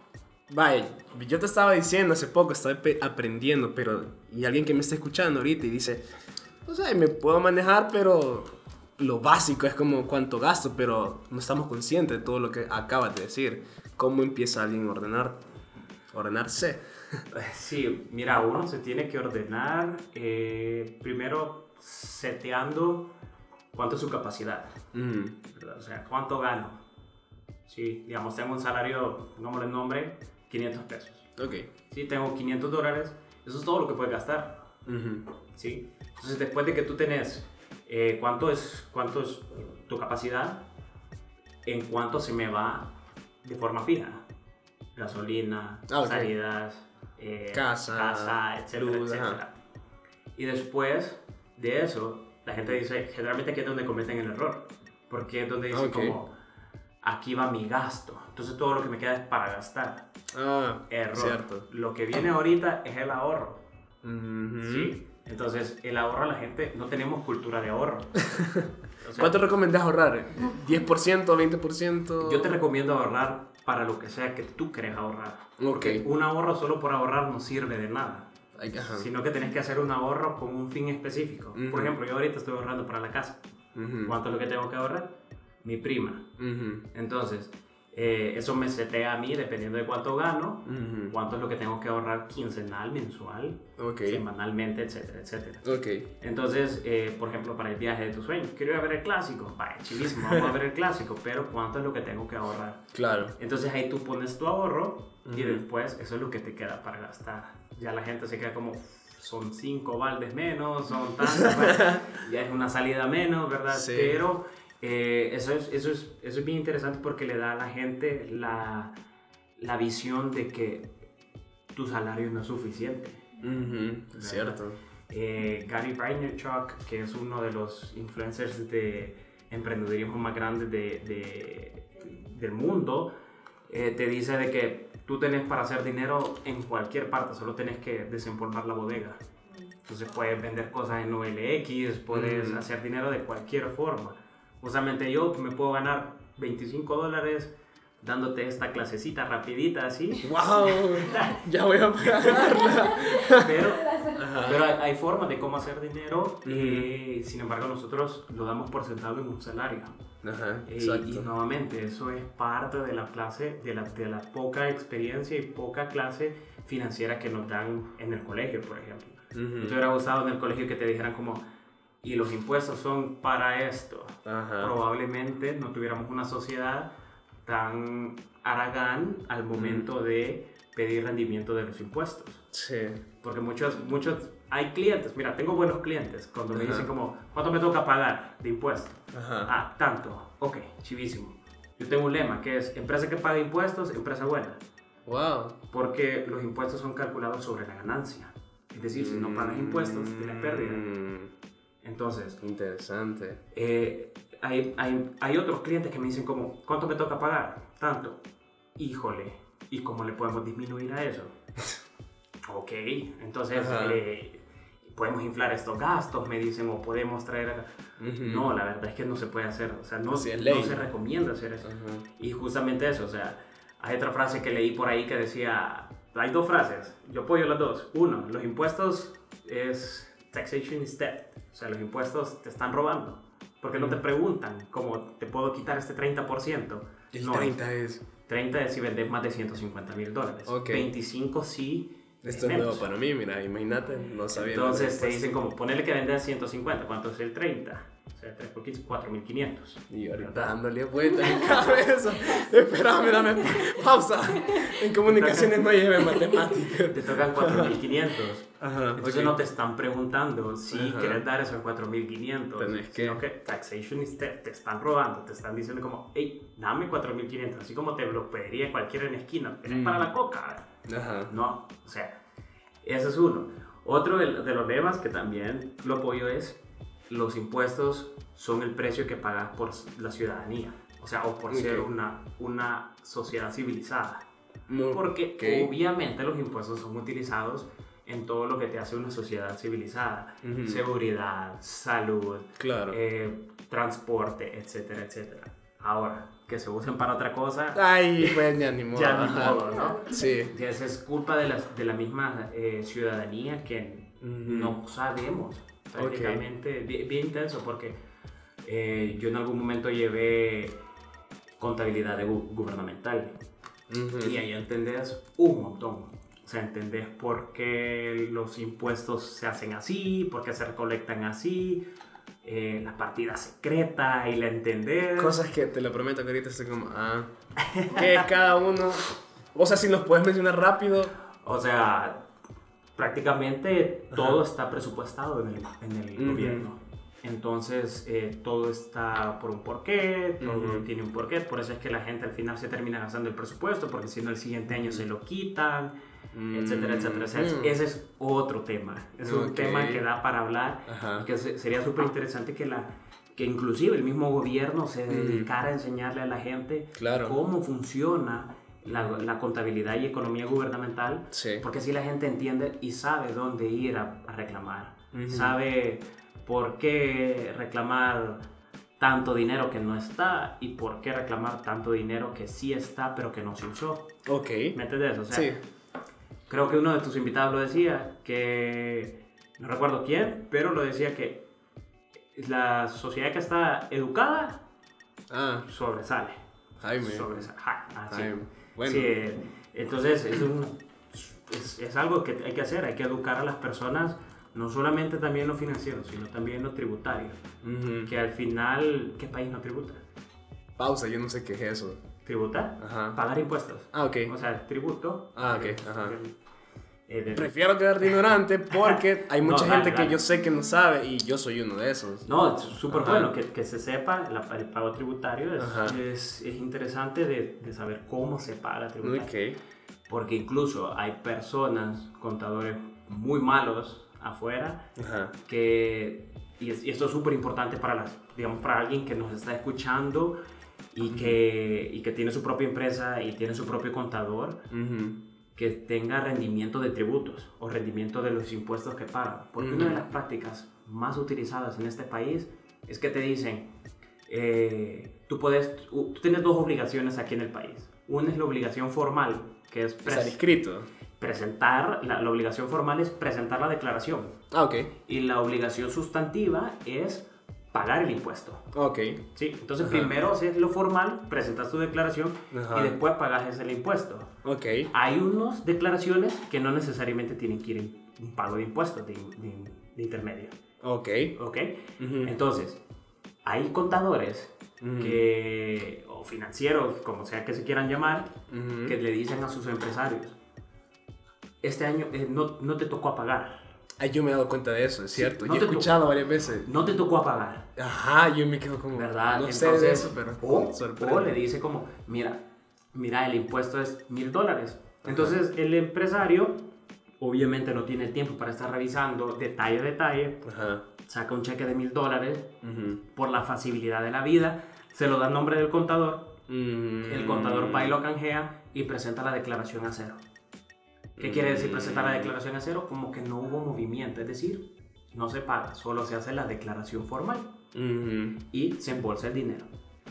[SPEAKER 2] Vaya, yo te estaba diciendo hace poco, estaba aprendiendo, pero. Y alguien que me está escuchando ahorita y dice, o sea, me puedo manejar, pero lo básico es como cuánto gasto, pero no estamos conscientes de todo lo que acabas de decir. ¿Cómo empieza alguien a ordenar? Ordenarse.
[SPEAKER 1] Sí, mira, uno se tiene que ordenar eh, primero seteando cuánto es su capacidad,
[SPEAKER 2] Mm,
[SPEAKER 1] o sea, cuánto gano. Sí, digamos, tengo un salario, pongámosle el nombre, 500 pesos.
[SPEAKER 2] ok.
[SPEAKER 1] Sí, tengo 500 dólares, eso es todo lo que puedes gastar.
[SPEAKER 2] Ujú.
[SPEAKER 1] ¿sí? Entonces, después de que tú tenés eh, cuánto, es, cuánto es tu capacidad, en cuánto se me va de forma fija. Gasolina,
[SPEAKER 2] Ah, ok.
[SPEAKER 1] salidas, eh,
[SPEAKER 2] Casa,
[SPEAKER 1] casa, etcétera,
[SPEAKER 2] luz,
[SPEAKER 1] etcétera. Y después de eso, la gente dice, generalmente aquí es donde cometen el error. Porque es donde dicen
[SPEAKER 2] Ok.
[SPEAKER 1] como, aquí va mi gasto. Entonces todo lo que me queda es para gastar.
[SPEAKER 2] Ah,
[SPEAKER 1] Error.
[SPEAKER 2] cierto.
[SPEAKER 1] Lo que viene ahorita es el ahorro. Sí. Entonces, el ahorro, la gente, no tenemos cultura de ahorro. O sea,
[SPEAKER 2] ¿Cuánto recomendás ahorrar? ¿10%, 20%?
[SPEAKER 1] Yo te recomiendo ahorrar para lo que sea que tú querés ahorrar.
[SPEAKER 2] Ok.
[SPEAKER 1] Porque un ahorro solo por ahorrar no sirve de nada.
[SPEAKER 2] Ajá.
[SPEAKER 1] Sino que tenés que hacer un ahorro con un fin específico. Por ejemplo, yo ahorita estoy ahorrando para la casa.
[SPEAKER 2] Ujú.
[SPEAKER 1] ¿Cuánto es lo que tengo que ahorrar? Mi prima. Entonces, eh, eso me setea a mí dependiendo de cuánto gano,
[SPEAKER 2] Ujú.
[SPEAKER 1] cuánto es lo que tengo que ahorrar quincenal, mensual,
[SPEAKER 2] Ok.
[SPEAKER 1] semanalmente, etcétera, etcétera.
[SPEAKER 2] Ok.
[SPEAKER 1] Entonces, eh, por ejemplo, para el viaje de tus sueños, quiero ir a ver el clásico. Vaya, chivísimo, vamos a ver el clásico, pero ¿cuánto es lo que tengo que ahorrar?
[SPEAKER 2] Claro.
[SPEAKER 1] Entonces ahí tú pones tu ahorro y
[SPEAKER 2] Ujú.
[SPEAKER 1] después eso es lo que te queda para gastar. Ya la gente se queda como, son cinco baldes menos, son bueno, ya es una salida menos, ¿verdad?
[SPEAKER 2] Sí.
[SPEAKER 1] Pero eh, eso, es, eso, es, eso es bien interesante porque le da a la gente la, la visión de que tu salario no es suficiente.
[SPEAKER 2] Ujú. Cierto.
[SPEAKER 1] Eh, Gary Vaynerchuk, que es uno de los influencers de emprendedurismo más grandes de, de- del mundo, eh, te dice de que tú tenés para hacer dinero en cualquier parte, solo tenés que desempolvar la bodega. Entonces puedes vender cosas en OLX, puedes
[SPEAKER 2] Mm.
[SPEAKER 1] hacer dinero de cualquier forma. Justamente yo me puedo ganar 25 dólares dándote esta clasecita rapidita así,
[SPEAKER 2] ¡Wow! ya voy a pagarla.
[SPEAKER 1] pero. Pero hay, hay formas de cómo hacer dinero y sin embargo nosotros lo damos por sentado en un salario.
[SPEAKER 2] Ajá.
[SPEAKER 1] Y,
[SPEAKER 2] Exacto.
[SPEAKER 1] y nuevamente eso es parte de la clase, de la, de la poca experiencia y poca clase financiera que nos dan en el colegio, por ejemplo.
[SPEAKER 2] Ujú.
[SPEAKER 1] ¿Te hubiera gustado en el colegio que te dijeran como, y los impuestos son para esto?
[SPEAKER 2] Ajá.
[SPEAKER 1] Probablemente no tuviéramos una sociedad tan haragán al
[SPEAKER 2] Mm.
[SPEAKER 1] momento de pedir rendimiento de los impuestos.
[SPEAKER 2] Sí.
[SPEAKER 1] Porque muchos, muchos, hay clientes, mira, tengo buenos clientes, cuando me
[SPEAKER 2] Ajá.
[SPEAKER 1] dicen como, ¿cuánto me toca pagar de impuestos?
[SPEAKER 2] Ajá.
[SPEAKER 1] Ah, tanto. Ok, chivísimo. Yo tengo un lema que es, empresa que paga impuestos, empresa buena.
[SPEAKER 2] Wow.
[SPEAKER 1] Porque los impuestos son calculados sobre la ganancia. Es decir, si no pagas impuestos, tienes pérdida. Entonces,
[SPEAKER 2] Interesante.
[SPEAKER 1] eh, hay, hay, hay otros clientes que me dicen como, ¿cuánto me toca pagar? Tanto. Híjole, ¿y cómo le podemos disminuir a eso? ok, entonces eh, podemos inflar estos gastos, me dicen, o podemos traer... acá".
[SPEAKER 2] Ujú.
[SPEAKER 1] No, la verdad es que no se puede hacer, o sea, no, no se recomienda hacer eso.
[SPEAKER 2] Ajá.
[SPEAKER 1] Y justamente eso, o sea, hay otra frase que leí por ahí que decía, hay dos frases, yo apoyo las dos. Uno, los impuestos es taxation is theft, o sea, los impuestos te están robando, porque no te preguntan cómo te puedo quitar este 30%.
[SPEAKER 2] Y el
[SPEAKER 1] No,
[SPEAKER 2] 30 es.
[SPEAKER 1] 30 es si vendes más de 150 mil dólares.
[SPEAKER 2] Ok.
[SPEAKER 1] 25 sí.
[SPEAKER 2] Esto es nuevo para mí, mira, imagínate, no sabía.
[SPEAKER 1] Entonces te dicen como, ponele que vendes 150, ¿cuánto es el 30? O sea, 3 por 15, 4500.
[SPEAKER 2] Y ahorita dándole vueltas en cabeza. Espérame, dame pa- pausa. En comunicaciones no lleve matemáticas.
[SPEAKER 1] Te tocan 4500.
[SPEAKER 2] Ajá.
[SPEAKER 1] Entonces
[SPEAKER 2] ok.
[SPEAKER 1] no te están preguntando si
[SPEAKER 2] Ajá.
[SPEAKER 1] quieres dar esos 4500.
[SPEAKER 2] Tenés que-
[SPEAKER 1] Sino que taxation theft, te están robando, te están diciendo como, hey, dame 4500. Así como te lo pediría cualquiera en esquina. ¿Tenés
[SPEAKER 2] Mm.
[SPEAKER 1] para la coca?
[SPEAKER 2] Ajá.
[SPEAKER 1] No, o sea, ese es uno. Otro de, de los lemas que también lo apoyo es los impuestos son el precio que pagas por la ciudadanía. O sea, o por ser una, una sociedad civilizada.
[SPEAKER 2] Muy-
[SPEAKER 1] Porque obviamente los impuestos son utilizados en todo lo que te hace una sociedad civilizada. Seguridad, salud,
[SPEAKER 2] Claro.
[SPEAKER 1] eh, transporte, etcétera, etcétera. Ahora, que se usen para otra cosa,
[SPEAKER 2] Ay, pues ya ni modo.
[SPEAKER 1] ya ni modo, ¿no?
[SPEAKER 2] Sí.
[SPEAKER 1] Esa es culpa de la, de la misma eh, ciudadanía que no sabemos. Prácticamente, bien, bien intenso, porque eh, yo en algún momento llevé contabilidad de gu- gubernamental
[SPEAKER 2] Ujú.
[SPEAKER 1] y ahí entendés un montón. O sea, entendés por qué los impuestos se hacen así, por qué se recolectan así, eh, la partida secreta y la entendés.
[SPEAKER 2] Cosas que te lo prometo que ahorita estoy como, ah, que cada uno, o sea, si nos puedes mencionar rápido,
[SPEAKER 1] O sea, prácticamente todo está presupuestado en el, en el gobierno. Entonces, eh, todo está por un porqué, todo tiene un porqué. Por eso es que la gente al final se termina gastando el presupuesto, porque si no, el siguiente año se lo quitan, etcétera, etcétera. O sea, es-
[SPEAKER 2] Mm.
[SPEAKER 1] ese es otro tema. Es un tema que da para hablar
[SPEAKER 2] Ajá.
[SPEAKER 1] que se- sería súper interesante que la que inclusive el mismo gobierno se dedicara a enseñarle a la gente
[SPEAKER 2] Claro.
[SPEAKER 1] cómo funciona la, la contabilidad y economía gubernamental
[SPEAKER 2] Sí.
[SPEAKER 1] porque así la gente entiende y sabe dónde ir a, a reclamar.
[SPEAKER 2] Ujú.
[SPEAKER 1] Sabe por qué reclamar tanto dinero que no está y por qué reclamar tanto dinero que sí está pero que no se usó.
[SPEAKER 2] Ok.
[SPEAKER 1] ¿Me entiendes? O sea,
[SPEAKER 2] Sí.
[SPEAKER 1] creo que uno de tus invitados lo decía, que no recuerdo quién, pero lo decía que la sociedad que está educada
[SPEAKER 2] Ah,
[SPEAKER 1] sobresale.
[SPEAKER 2] Jaime.
[SPEAKER 1] Sobresale. Ja, ah, sí.
[SPEAKER 2] Jaime. Bueno.
[SPEAKER 1] Sí, entonces es, un- es, es algo que hay que hacer, hay que educar a las personas, no solamente también lo financiero, sino también lo tributario.
[SPEAKER 2] Ujú.
[SPEAKER 1] Que al final, ¿qué país no tributa?
[SPEAKER 2] Pausa, yo no sé qué es eso.
[SPEAKER 1] ¿Tributa?
[SPEAKER 2] Ajá.
[SPEAKER 1] Pagar impuestos.
[SPEAKER 2] Ah, ok.
[SPEAKER 1] O sea, tributo.
[SPEAKER 2] Ah, ok, ajá.
[SPEAKER 1] Eh, de-
[SPEAKER 2] Prefiero quedar ignorante porque hay mucha
[SPEAKER 1] No, dale,
[SPEAKER 2] gente que yo sé que no sabe y yo soy uno de esos.
[SPEAKER 1] No, es súper bueno que, que se sepa la- el pago tributario. Es, es, es interesante de, de saber cómo se paga tributario.
[SPEAKER 2] Ok.
[SPEAKER 1] Porque incluso hay personas, contadores muy malos afuera,
[SPEAKER 2] Ajá.
[SPEAKER 1] que, y, es- y esto es súper importante para, las, digamos, para alguien que nos está escuchando y que, y que tiene su propia empresa y tiene su propio contador,
[SPEAKER 2] Ujú.
[SPEAKER 1] Que tenga rendimiento de tributos o rendimiento de los impuestos que paga. Porque una de las prácticas más utilizadas en este país es que te dicen, eh, tú, puedes, tú tienes dos obligaciones aquí en el país. Una es la obligación formal, que es
[SPEAKER 2] Estar inscrito.
[SPEAKER 1] presentar, la, la obligación formal es presentar la declaración.
[SPEAKER 2] Ah, ok.
[SPEAKER 1] Y la obligación sustantiva es pagar el impuesto.
[SPEAKER 2] Ok.
[SPEAKER 1] ¿sí? Entonces
[SPEAKER 2] Ajá.
[SPEAKER 1] primero haces lo formal, presentas tu declaración
[SPEAKER 2] Ajá.
[SPEAKER 1] y después pagas el impuesto.
[SPEAKER 2] Ok.
[SPEAKER 1] Hay unas declaraciones que no necesariamente tienen que ir en un pago de impuestos de, de- de intermedio.
[SPEAKER 2] Ok.
[SPEAKER 1] ¿Ok? Entonces, hay contadores que, o financieros, como sea que se quieran llamar,
[SPEAKER 2] Ujú.
[SPEAKER 1] que le dicen a sus empresarios, este año eh, no, no te tocó pagar,
[SPEAKER 2] Ay, yo me he dado cuenta de eso, es cierto.
[SPEAKER 1] no
[SPEAKER 2] yo he escuchado varias veces.
[SPEAKER 1] no te tocó pagar,
[SPEAKER 2] Ajá, yo me quedo como.
[SPEAKER 1] ¿verdad?
[SPEAKER 2] No sé de eso, pero.
[SPEAKER 1] o, o le dice como, mira, mira, el impuesto es mil dólares. Entonces el empresario obviamente no tiene tiempo para estar revisando detalle a detalle,
[SPEAKER 2] Ajá.
[SPEAKER 1] saca un cheque de mil dólares
[SPEAKER 2] Ujú.
[SPEAKER 1] por la facilidad de la vida, se lo da a nombre del contador,
[SPEAKER 2] Mm.
[SPEAKER 1] el contador va y lo canjea y presenta la declaración a cero. ¿Qué quiere decir presentar la declaración a cero? Como que no hubo movimiento, es decir, no se paga, solo se hace la declaración formal
[SPEAKER 2] Ujú.
[SPEAKER 1] y se embolsa el dinero.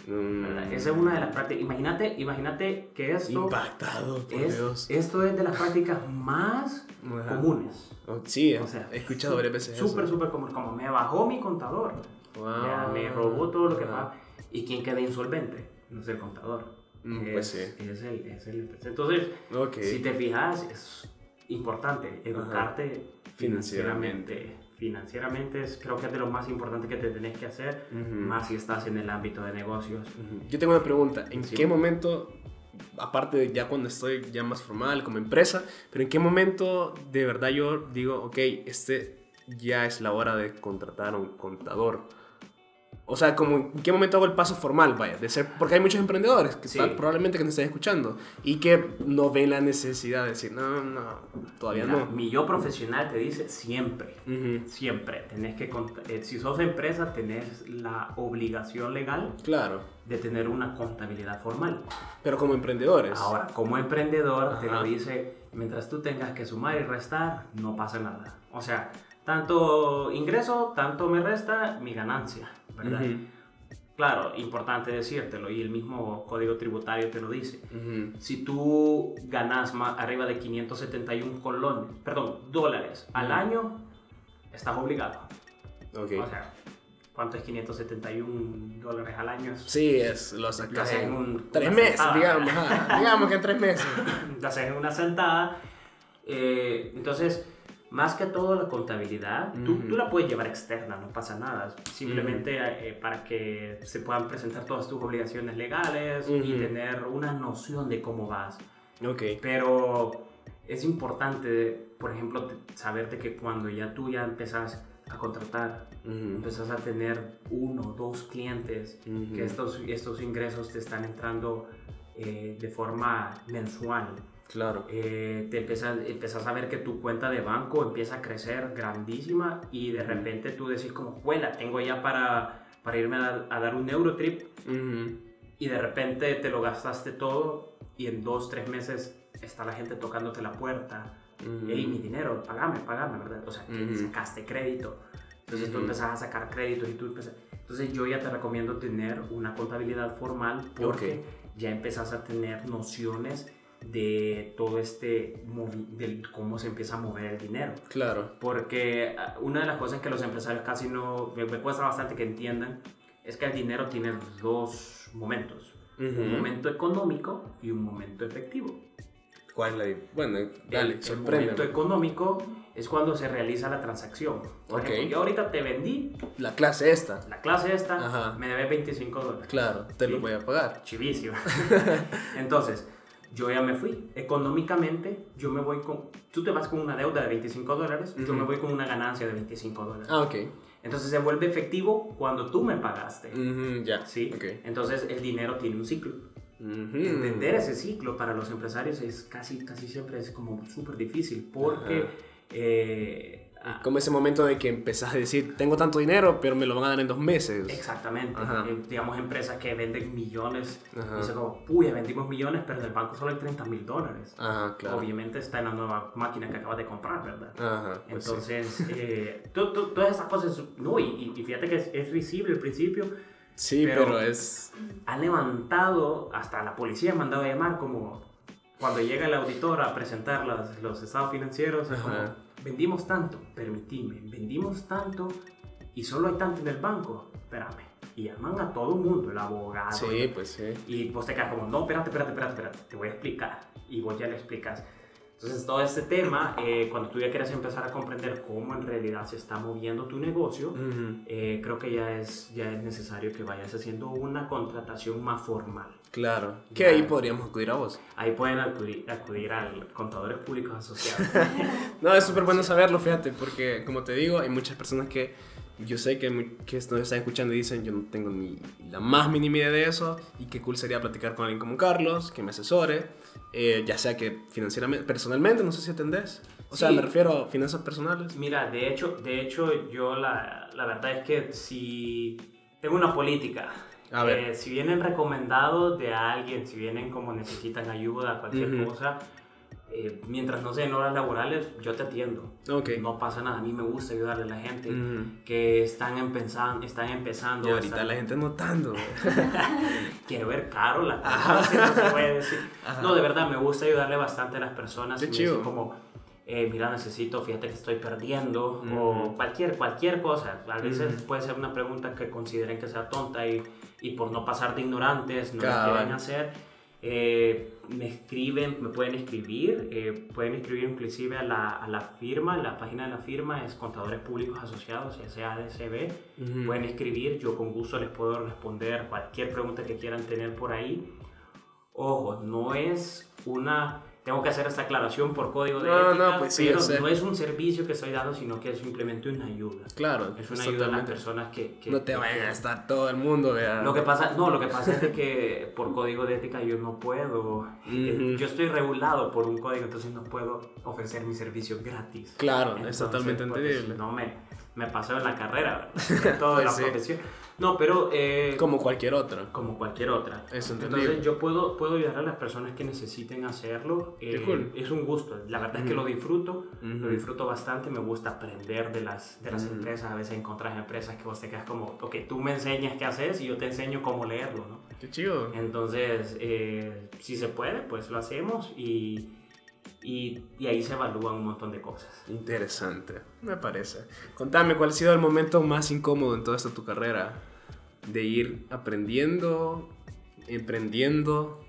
[SPEAKER 2] Mm.
[SPEAKER 1] ¿verdad? Esa es una de las prácticas. Imagínate, imagínate que esto
[SPEAKER 2] Impactado, por
[SPEAKER 1] es,
[SPEAKER 2] Dios.
[SPEAKER 1] esto es de las prácticas más
[SPEAKER 2] Ajá.
[SPEAKER 1] comunes.
[SPEAKER 2] Oh, sí,
[SPEAKER 1] O sea,
[SPEAKER 2] he escuchado varias veces
[SPEAKER 1] Súper, súper común. Como me bajó mi contador,
[SPEAKER 2] Wow.
[SPEAKER 1] ya me robó todo lo que
[SPEAKER 2] Ajá.
[SPEAKER 1] paga. ¿Y quién queda insolvente? No es el contador.
[SPEAKER 2] Mm,
[SPEAKER 1] es,
[SPEAKER 2] pues sí.
[SPEAKER 1] es el, es el- Entonces,
[SPEAKER 2] Ok.
[SPEAKER 1] si te fijas, es importante educarte
[SPEAKER 2] Financieramente.
[SPEAKER 1] financieramente. Financieramente es, creo que es de lo más importante que te tenés que hacer,
[SPEAKER 2] Ujú.
[SPEAKER 1] más si estás en el ámbito de negocios.
[SPEAKER 2] Ujú. Yo tengo una pregunta. ¿En
[SPEAKER 1] Sí.
[SPEAKER 2] qué momento, aparte de ya cuando estoy ya más formal como empresa, pero en qué momento de verdad yo digo, ok, este ya es la hora de contratar a un contador? O sea, como en qué momento hago el paso formal, vaya, de ser, porque hay muchos emprendedores que
[SPEAKER 1] Sí.
[SPEAKER 2] tal- probablemente que nos estén escuchando y que no ven la necesidad de decir, no, no, todavía
[SPEAKER 1] Mira,
[SPEAKER 2] no.
[SPEAKER 1] Mi yo profesional te dice siempre,
[SPEAKER 2] Ujú.
[SPEAKER 1] siempre, tenés que, eh, si sos empresa, tenés la obligación legal
[SPEAKER 2] Claro,
[SPEAKER 1] de tener una contabilidad formal.
[SPEAKER 2] pero como emprendedores.
[SPEAKER 1] Ahora, como emprendedor, te
[SPEAKER 2] Ajá.
[SPEAKER 1] lo dice, mientras tú tengas que sumar y restar, no pasa nada. O sea, tanto ingreso, tanto me resta mi ganancia, ¿verdad?
[SPEAKER 2] Ujú.
[SPEAKER 1] Claro, importante decírtelo y el mismo código tributario te lo dice.
[SPEAKER 2] Ujú.
[SPEAKER 1] Si tú ganas más arriba de 571 colones, perdón, dólares al año, estás obligado.
[SPEAKER 2] Ok.
[SPEAKER 1] O sea, ¿cuánto es 571 dólares al año?
[SPEAKER 2] Sí, es, lo sacas en
[SPEAKER 1] un-
[SPEAKER 2] tres meses,
[SPEAKER 1] sentada.
[SPEAKER 2] digamos. digamos que en tres meses.
[SPEAKER 1] Lo haces en una sentada. Eh, entonces, más que todo la contabilidad, tú, tú la puedes llevar externa, no pasa nada. Simplemente eh, para que se puedan presentar todas tus obligaciones legales y tener una noción de cómo vas.
[SPEAKER 2] Ok.
[SPEAKER 1] Pero es importante, por ejemplo, te- saberte que cuando ya tú ya empezás a contratar, empezás a tener uno dos clientes, que estos, estos ingresos te están entrando eh, de forma mensual.
[SPEAKER 2] Claro.
[SPEAKER 1] Eh, te empiezas, empiezas a ver que tu cuenta de banco empieza a crecer grandísima y de repente tú decís como, juela, tengo ya para, para irme a, a dar un Eurotrip
[SPEAKER 2] Ujú.
[SPEAKER 1] y de repente te lo gastaste todo y en dos, tres meses está la gente tocándote la puerta.
[SPEAKER 2] Ujú.
[SPEAKER 1] Hey, mi dinero, pagame, pagame, ¿verdad? O sea, que
[SPEAKER 2] Ujú.
[SPEAKER 1] sacaste crédito. Entonces tú empezás a sacar crédito y tú empezás... Entonces yo ya te recomiendo tener una contabilidad formal porque ya empezás a tener nociones de todo este, del cómo se empieza a mover el dinero.
[SPEAKER 2] Claro.
[SPEAKER 1] Porque ah, una de las cosas que los empresarios casi no, me, me cuesta bastante que entiendan, es que el dinero tiene dos momentos. Un momento económico y un momento efectivo.
[SPEAKER 2] ¿Cuál es la Bueno,
[SPEAKER 1] El-
[SPEAKER 2] dale,
[SPEAKER 1] el,
[SPEAKER 2] sorprende.
[SPEAKER 1] momento económico es cuando se realiza la transacción. Por
[SPEAKER 2] Ok.
[SPEAKER 1] ejemplo, yo ahorita te vendí
[SPEAKER 2] La clase esta.
[SPEAKER 1] la clase esta,
[SPEAKER 2] Ajá.
[SPEAKER 1] me debes 25 dólares.
[SPEAKER 2] Claro, te lo voy a pagar.
[SPEAKER 1] Chivísimo. Entonces, yo ya me fui. Económicamente, yo me voy con... Tú te vas con una deuda de 25 dólares, yo
[SPEAKER 2] Ujú.
[SPEAKER 1] me voy con una ganancia de 25 dólares.
[SPEAKER 2] Ah, ok.
[SPEAKER 1] Entonces se vuelve efectivo cuando tú me pagaste.
[SPEAKER 2] Ujú, ya.
[SPEAKER 1] ¿Sí?
[SPEAKER 2] Ok.
[SPEAKER 1] Entonces el dinero tiene un ciclo.
[SPEAKER 2] Ujú.
[SPEAKER 1] Entender ese ciclo para los empresarios es casi, casi siempre es como súper difícil porque... Eh, ah,
[SPEAKER 2] Como ese momento de que empezás a decir, tengo tanto dinero, pero me lo van a dar en dos meses.
[SPEAKER 1] Exactamente. Eh, digamos, empresas que venden millones.
[SPEAKER 2] Ajá.
[SPEAKER 1] Dice como, puya, vendimos millones, pero del banco solo hay 30 mil dólares.
[SPEAKER 2] Ajá, claro.
[SPEAKER 1] Obviamente está en la nueva máquina que acabas de comprar, ¿verdad?
[SPEAKER 2] Ajá, pues sí.
[SPEAKER 1] Entonces, eh, to- to- todas esas cosas, no, y, y fíjate que es, es risible al principio,
[SPEAKER 2] Sí,
[SPEAKER 1] pero-
[SPEAKER 2] pero, es...
[SPEAKER 1] han levantado, hasta la policía ha mandado a llamar como cuando llega el auditor a presentar los, los estados financieros, es como. Vendimos tanto, permitime, vendimos tanto y solo hay tanto en el banco, espérame. Y llaman a todo el mundo, el abogado.
[SPEAKER 2] Sí, pues sí.
[SPEAKER 1] Y vos te quedas como, no, espérate, espérate, espérate, espérate, te voy a explicar. Y vos ya le explicas. Entonces, todo este tema, eh, cuando tú ya quieres empezar a comprender cómo en realidad se está moviendo tu negocio,
[SPEAKER 2] Ujú.
[SPEAKER 1] eh, creo que ya es, ya es necesario que vayas haciendo una contratación más formal.
[SPEAKER 2] Claro. Que
[SPEAKER 1] Ya.
[SPEAKER 2] ahí podríamos acudir a vos.
[SPEAKER 1] Ahí pueden acudir, acudir al contadores públicos asociados.
[SPEAKER 2] No, es súper bueno saberlo, fíjate, porque como te digo, hay muchas personas que yo sé que, que nos están escuchando y dicen, yo no tengo ni la más mínima idea de eso, y qué cool sería platicar con alguien como Carlos, que me asesore, eh, ya sea que financieramente, personalmente, no sé si atendés. O sea,
[SPEAKER 1] Sí.
[SPEAKER 2] me refiero a finanzas personales.
[SPEAKER 1] Mira, de hecho, de hecho yo la, la verdad es que si tengo una política,
[SPEAKER 2] A ver.
[SPEAKER 1] eh, si vienen recomendados de alguien, si vienen como necesitan ayuda, cualquier cosa, eh, mientras no sean horas laborales, yo te atiendo.
[SPEAKER 2] Ok.
[SPEAKER 1] No pasa nada, a mí me gusta ayudarle a la gente
[SPEAKER 2] Ujú.
[SPEAKER 1] que están, empezando, están empezando.
[SPEAKER 2] Y ahorita
[SPEAKER 1] están-
[SPEAKER 2] la gente notando.
[SPEAKER 1] Quiero ver caro la no se puede decir. No, de verdad, me gusta ayudarle bastante a las personas.
[SPEAKER 2] Qué chido.
[SPEAKER 1] como, eh, mira, necesito, fíjate que estoy perdiendo,
[SPEAKER 2] Ujú.
[SPEAKER 1] o cualquier, cualquier cosa. A veces
[SPEAKER 2] Ujú.
[SPEAKER 1] puede ser una pregunta que consideren que sea tonta y, y por no pasar de ignorantes no la quieren hacer. Eh, me escriben, me pueden escribir, eh, pueden escribir inclusive a la, a la firma, la página de la firma es Contadores Públicos Asociados, SADCB,
[SPEAKER 2] Ujú.
[SPEAKER 1] pueden escribir, yo con gusto les puedo responder cualquier pregunta que quieran tener por ahí. Ojo, no es una... Tengo que hacer esta aclaración por código de
[SPEAKER 2] No,
[SPEAKER 1] ética,
[SPEAKER 2] no, pues sí,
[SPEAKER 1] pero no es un servicio que estoy dando, sino que es simplemente una ayuda.
[SPEAKER 2] Claro.
[SPEAKER 1] Es una ayuda a las personas que... que-
[SPEAKER 2] No te vayan a estar todo el mundo, vea.
[SPEAKER 1] Lo que pasa, no, lo que pasa es que por código de ética yo no puedo. eh. Yo estoy regulado por un código, entonces no puedo ofrecer mi servicio gratis.
[SPEAKER 2] Claro, es
[SPEAKER 1] Entonces,
[SPEAKER 2] totalmente
[SPEAKER 1] pues,
[SPEAKER 2] entendible.
[SPEAKER 1] No me, me pasó en la carrera, en toda
[SPEAKER 2] Pues
[SPEAKER 1] la
[SPEAKER 2] sí.
[SPEAKER 1] profesión. No, pero eh,
[SPEAKER 2] Como cualquier otra.
[SPEAKER 1] como cualquier otra.
[SPEAKER 2] Es entendible.
[SPEAKER 1] Entonces yo puedo, puedo ayudar a las personas que necesiten hacerlo.
[SPEAKER 2] Qué
[SPEAKER 1] Eh,
[SPEAKER 2] cool.
[SPEAKER 1] Es un gusto. La verdad es que lo disfruto. Lo
[SPEAKER 2] Ujú.
[SPEAKER 1] disfruto bastante. Me gusta aprender de las, de las
[SPEAKER 2] Ujú.
[SPEAKER 1] empresas. A veces encontrás empresas que vos te quedas como, ok, tú me enseñas qué haces y yo te enseño cómo leerlo, ¿no?
[SPEAKER 2] Qué chido.
[SPEAKER 1] Entonces, eh, si se puede, pues lo hacemos y, y, y ahí se evalúan un montón de cosas.
[SPEAKER 2] Interesante, me parece. Contame, ¿cuál ha sido el momento más incómodo en toda esta tu carrera? De ir aprendiendo, emprendiendo,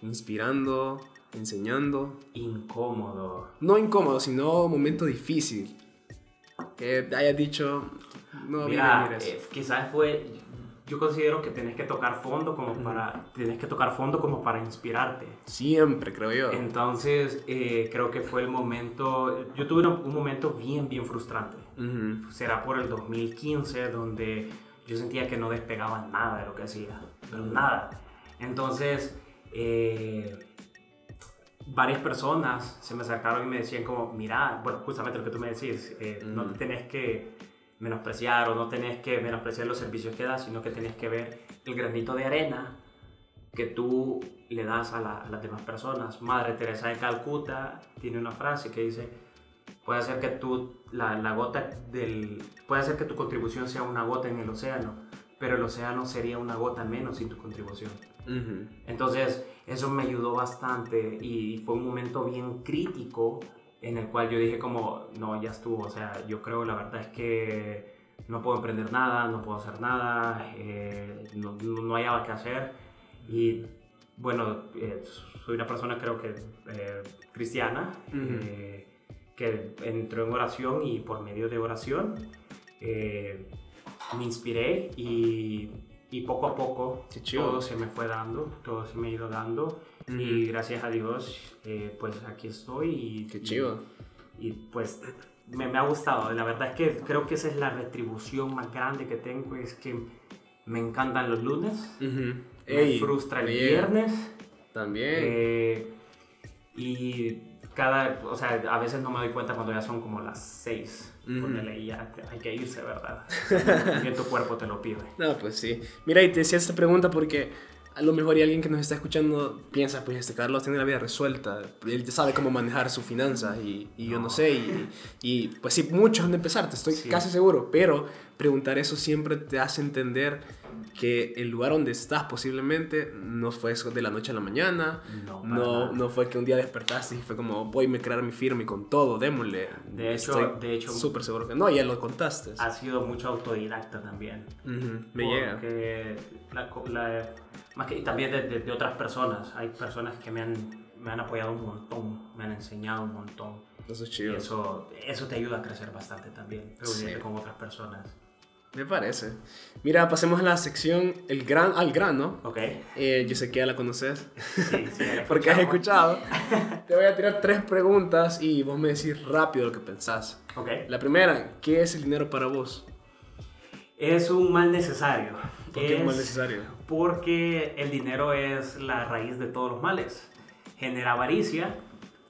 [SPEAKER 2] inspirando, enseñando.
[SPEAKER 1] Incómodo.
[SPEAKER 2] No incómodo, sino momento difícil. Que hayas dicho, no,
[SPEAKER 1] Mira,
[SPEAKER 2] mira,
[SPEAKER 1] eh, quizás fue. Yo considero que tenés que tocar fondo como para. Tienes que tocar fondo como para inspirarte.
[SPEAKER 2] Siempre, creo yo.
[SPEAKER 1] Entonces, eh, creo que fue el momento. Yo tuve un, un momento bien, bien frustrante. Será por el 2015, donde yo sentía que no despegaba nada de lo que hacía. Pero nada. Entonces, eh, varias personas se me acercaron y me decían como, mira, bueno, justamente lo que tú me decís, eh, no te tenés que menospreciar o no tenés que menospreciar los servicios que das, sino que tenés que ver el granito de arena que tú le das a, la- a las demás personas. Madre Teresa de Calcuta tiene una frase que dice, puede hacer que tú, la, la gota del, puede hacer que tu contribución sea una gota en el océano, pero el océano sería una gota menos sin tu contribución. Entonces, eso me ayudó bastante y fue un momento bien crítico en el cual yo dije como, no, ya estuvo, o sea, yo creo la verdad es que no puedo emprender nada, no puedo hacer nada, eh, no, no, no hallaba qué hacer. Y bueno, eh, soy una persona creo que eh, cristiana, eh, que entró en oración y por medio de oración me inspiré y, y poco a poco todo se me fue dando, todo se me ha ido dando Y gracias a Dios eh, pues aquí estoy y,
[SPEAKER 2] Qué chido.
[SPEAKER 1] y, y, pues me, me ha gustado, la verdad es que creo que esa es la retribución más grande que tengo, es que me encantan los lunes,
[SPEAKER 2] Ujú.
[SPEAKER 1] me
[SPEAKER 2] Ey,
[SPEAKER 1] frustra el
[SPEAKER 2] me llega.
[SPEAKER 1] viernes
[SPEAKER 2] También.
[SPEAKER 1] eh, y cada, o sea, a veces no me doy cuenta cuando ya son como las 6.
[SPEAKER 2] Ujú.
[SPEAKER 1] Ponele y ya te- hay que irse, ¿verdad? Bien tu cuerpo te lo pide.
[SPEAKER 2] No, pues sí. Mira, y te decía esta pregunta porque a lo mejor hay alguien que nos está escuchando piensa, pues este Carlos tiene la vida resuelta, él ya sabe cómo manejar sus finanzas y, y yo no
[SPEAKER 1] No.
[SPEAKER 2] sé, y, y, pues sí, muchos han de empezar, te estoy
[SPEAKER 1] Sí.
[SPEAKER 2] casi seguro, pero preguntar eso siempre te hace entender que el lugar donde estás posiblemente no fue eso de la noche a la mañana,
[SPEAKER 1] No,
[SPEAKER 2] no, no fue que un día despertaste y fue como voy a crear mi firma y con todo, démosle.
[SPEAKER 1] De hecho-
[SPEAKER 2] Estoy
[SPEAKER 1] de hecho-
[SPEAKER 2] súper seguro que no, ya lo contaste.
[SPEAKER 1] Ha sido mucho autodidacta también.
[SPEAKER 2] Ujú, Me llega.
[SPEAKER 1] Porque la la- más que, y también de, de- de otras personas. Hay personas que me han, me han apoyado un montón, me han enseñado un montón.
[SPEAKER 2] Eso es
[SPEAKER 1] Y
[SPEAKER 2] chido.
[SPEAKER 1] eso, eso te ayuda a crecer bastante también, reunirte
[SPEAKER 2] Sí.
[SPEAKER 1] con otras personas.
[SPEAKER 2] Me parece. Mira, pasemos a la sección el gran, al grano.
[SPEAKER 1] ¿Ok?
[SPEAKER 2] Eh, yo sé que ya la conoces.
[SPEAKER 1] Sí, sí, la
[SPEAKER 2] Porque has escuchado. Te voy a tirar tres preguntas y vos me decís rápido lo que pensás.
[SPEAKER 1] Ok.
[SPEAKER 2] La primera, ¿qué es el dinero para vos?
[SPEAKER 1] Es un mal necesario.
[SPEAKER 2] ¿Por qué es
[SPEAKER 1] Es
[SPEAKER 2] más necesario?
[SPEAKER 1] Porque el dinero es la raíz de todos los males. Genera avaricia,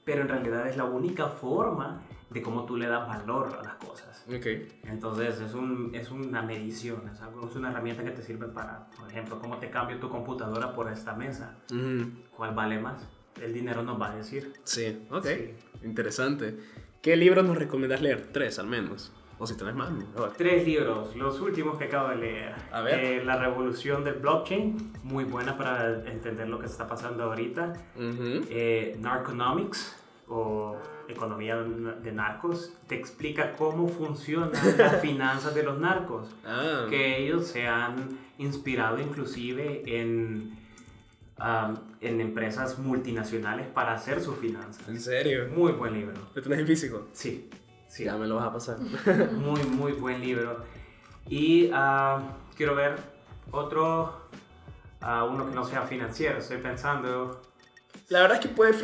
[SPEAKER 1] pero en realidad es la única forma de cómo tú le das valor a las cosas.
[SPEAKER 2] Ok.
[SPEAKER 1] Entonces es, un, es una medición, es, algo, es una herramienta que te sirve para, por ejemplo, cómo te cambio tu computadora por esta mesa. ¿Cuál vale más? El dinero nos va a decir.
[SPEAKER 2] Sí, ok.
[SPEAKER 1] Sí.
[SPEAKER 2] Interesante. ¿Qué libros nos recomendás leer? Tres al menos. O si tenés más, mejor.
[SPEAKER 1] Tres libros, los últimos que acabo de leer.
[SPEAKER 2] A ver.
[SPEAKER 1] Eh, la revolución del blockchain, muy buena para entender lo que está pasando ahorita.
[SPEAKER 2] Ujú.
[SPEAKER 1] Eh, Narconomics, o economía de narcos, te explica cómo funcionan las finanzas de los narcos.
[SPEAKER 2] Ah,
[SPEAKER 1] Que ellos se han inspirado inclusive en, um, en empresas multinacionales para hacer sus finanzas.
[SPEAKER 2] ¿en serio?
[SPEAKER 1] Muy buen libro.
[SPEAKER 2] ¿Lo tenés en físico?
[SPEAKER 1] Sí, sí.
[SPEAKER 2] Ya me lo vas a pasar.
[SPEAKER 1] Muy, muy buen libro. Y ah, quiero ver otro, ah, uno que no sea financiero. Estoy pensando.
[SPEAKER 2] La verdad es que puede,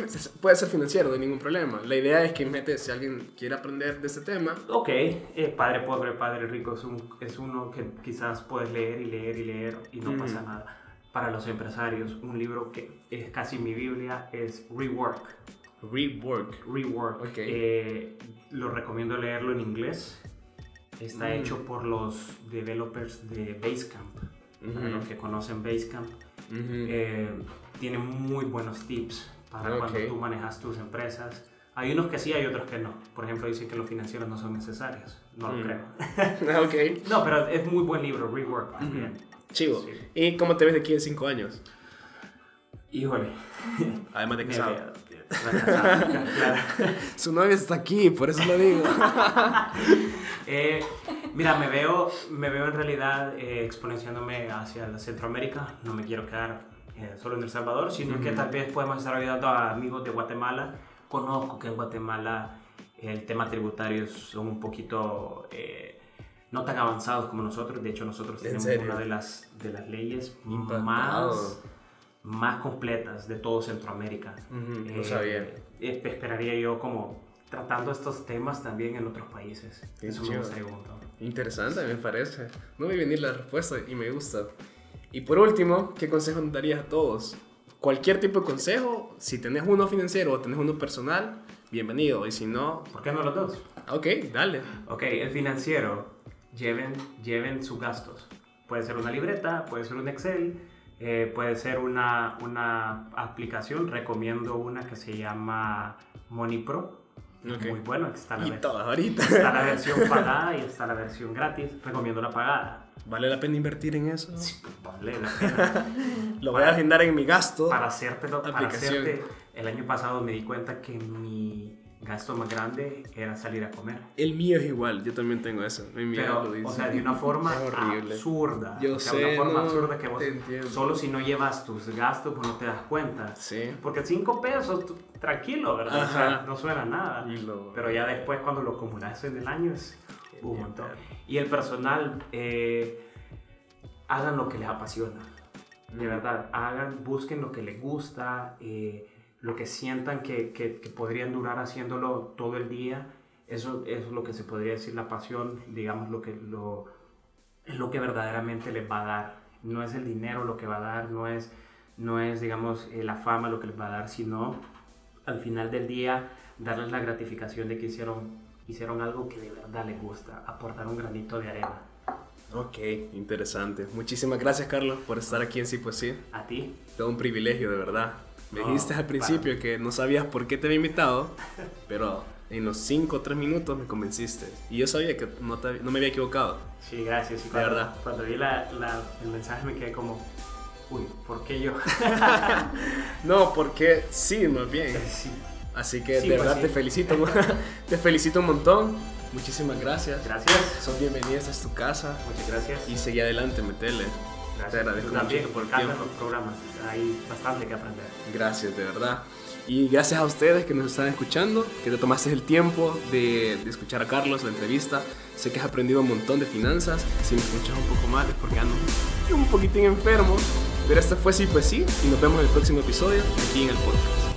[SPEAKER 2] puede ser financiero, no hay ningún problema. La idea es que metes, si alguien quiere aprender de este tema,
[SPEAKER 1] Ok, eh, Padre Pobre, Padre Rico es, un- es uno que quizás puedes leer y leer y leer y no
[SPEAKER 2] Mm.
[SPEAKER 1] pasa nada. Para los empresarios, un libro que es casi mi Biblia es Rework.
[SPEAKER 2] rework.
[SPEAKER 1] Rework.
[SPEAKER 2] Ok.
[SPEAKER 1] Eh, lo recomiendo leerlo en inglés. Está
[SPEAKER 2] Mm.
[SPEAKER 1] hecho por los developers de Basecamp. Para
[SPEAKER 2] Ujú.
[SPEAKER 1] los que conocen Basecamp, eh, tiene muy buenos tips para cuando
[SPEAKER 2] Ok.
[SPEAKER 1] tú manejas tus empresas. Hay unos que sí, hay otros que no. Por ejemplo, dicen que los financieros no son necesarios. No lo
[SPEAKER 2] Mm.
[SPEAKER 1] creo.
[SPEAKER 2] ok,
[SPEAKER 1] No, pero es muy buen libro, Rework. más
[SPEAKER 2] Ujú.
[SPEAKER 1] bien.
[SPEAKER 2] chivo.
[SPEAKER 1] Sí.
[SPEAKER 2] ¿Y cómo te ves de aquí en cinco años?
[SPEAKER 1] Híjole.
[SPEAKER 2] Además de casado. Su novia está aquí, por eso lo digo.
[SPEAKER 1] Eh, mira, me veo, me veo en realidad eh, exponenciándome hacia Centroamérica. No me quiero quedar eh, solo en El Salvador, sino que tal vez podemos estar ayudando a amigos de Guatemala. Conozco que en Guatemala el tema tributario son un poquito eh, no tan avanzados como nosotros. De hecho, nosotros
[SPEAKER 2] ¿En
[SPEAKER 1] tenemos
[SPEAKER 2] serio?
[SPEAKER 1] una de las, de las leyes
[SPEAKER 2] Impactado.
[SPEAKER 1] más, más completas de todo Centroamérica.
[SPEAKER 2] No
[SPEAKER 1] Eh,
[SPEAKER 2] sabía.
[SPEAKER 1] eh, esperaría yo como tratando estos temas también en otros países.
[SPEAKER 2] Qué
[SPEAKER 1] Eso me
[SPEAKER 2] chido.
[SPEAKER 1] gustaría un montón.
[SPEAKER 2] Interesante, me parece. No vi venir la respuesta y me gusta. Y por último, ¿qué consejo nos darías a todos? Cualquier tipo de consejo, si tenés uno financiero o tenés uno personal, bienvenido. Y si no,
[SPEAKER 1] ¿Por qué no los dos?
[SPEAKER 2] ok, dale.
[SPEAKER 1] Ok, el financiero, lleven, lleven sus gastos. Puede ser una libreta, puede ser un Excel, eh, puede ser una, una aplicación. Recomiendo una que se llama MoneyPro. Muy bueno, está la,
[SPEAKER 2] Y
[SPEAKER 1] ver-
[SPEAKER 2] todas ahorita.
[SPEAKER 1] está la versión pagada y está la versión gratis. Recomiendo la pagada.
[SPEAKER 2] ¿Vale la pena invertir en eso?
[SPEAKER 1] Sí, vale la pena.
[SPEAKER 2] Lo voy a agendar en mi gasto.
[SPEAKER 1] para hacértelo, para hacerte, el año pasado me di cuenta que mi gasto más grande era salir a comer.
[SPEAKER 2] El mío es igual, yo también tengo eso. Mi
[SPEAKER 1] Pero,
[SPEAKER 2] lo dice.
[SPEAKER 1] o sea, de una forma absurda.
[SPEAKER 2] Yo
[SPEAKER 1] o sea,
[SPEAKER 2] sé,
[SPEAKER 1] una forma
[SPEAKER 2] no,
[SPEAKER 1] absurda que vos, solo si no llevas tus gastos, pues no te das cuenta.
[SPEAKER 2] Sí.
[SPEAKER 1] Porque 5 pesos, tú- tranquilo, ¿verdad? O sea, no suena nada.
[SPEAKER 2] Lo-
[SPEAKER 1] Pero ya después, cuando lo acumulas en el año, es un montón. Y el personal, eh, hagan lo que les apasiona. De
[SPEAKER 2] Mm.
[SPEAKER 1] verdad, hagan, busquen lo que les gusta, eh, lo que sientan que, que- que podrían durar haciéndolo todo el día. Eso, eso es lo que se podría decir la pasión, digamos, lo que, lo, es lo que verdaderamente les va a dar. No es el dinero lo que va a dar, no es, no es digamos, eh, la fama lo que les va a dar, sino al final del día darles la gratificación de que hicieron, hicieron algo que de verdad les gusta, aportar un granito de arena.
[SPEAKER 2] Ok, interesante. Muchísimas gracias, Carlos, por estar aquí en Sí Pues Sí.
[SPEAKER 1] A ti,
[SPEAKER 2] Todo un privilegio, de verdad. Me
[SPEAKER 1] No,
[SPEAKER 2] dijiste al principio que no sabías por qué te había invitado, pero en los 5 o 3 minutos me convenciste. Y yo sabía que no, te- no me había equivocado.
[SPEAKER 1] Sí, gracias. Y
[SPEAKER 2] De
[SPEAKER 1] cuando,
[SPEAKER 2] verdad.
[SPEAKER 1] Cuando vi la, la- el mensaje me quedé como, uy, ¿por qué yo?
[SPEAKER 2] No, porque sí, más bien.
[SPEAKER 1] sí.
[SPEAKER 2] Así que
[SPEAKER 1] Sí,
[SPEAKER 2] de
[SPEAKER 1] pues
[SPEAKER 2] verdad
[SPEAKER 1] sí.
[SPEAKER 2] te felicito. te felicito un montón. Muchísimas gracias.
[SPEAKER 1] Gracias.
[SPEAKER 2] Sos bienvenida, esta es tu casa.
[SPEAKER 1] Muchas gracias.
[SPEAKER 2] Y seguí adelante, metele.
[SPEAKER 1] Gracias.
[SPEAKER 2] Te agradezco
[SPEAKER 1] también,
[SPEAKER 2] mucho
[SPEAKER 1] por
[SPEAKER 2] tiempo.
[SPEAKER 1] los programas. Hay bastante que aprender.
[SPEAKER 2] Gracias, de verdad. Y gracias a ustedes que nos están escuchando, que te tomaste el tiempo de, de escuchar a Carlos, la entrevista. Sé que has aprendido un montón de finanzas. Si me escuchas un poco mal es porque ando un poquitín enfermo. Pero esta fue Sí, pues sí. Y nos vemos en el próximo episodio aquí en el podcast.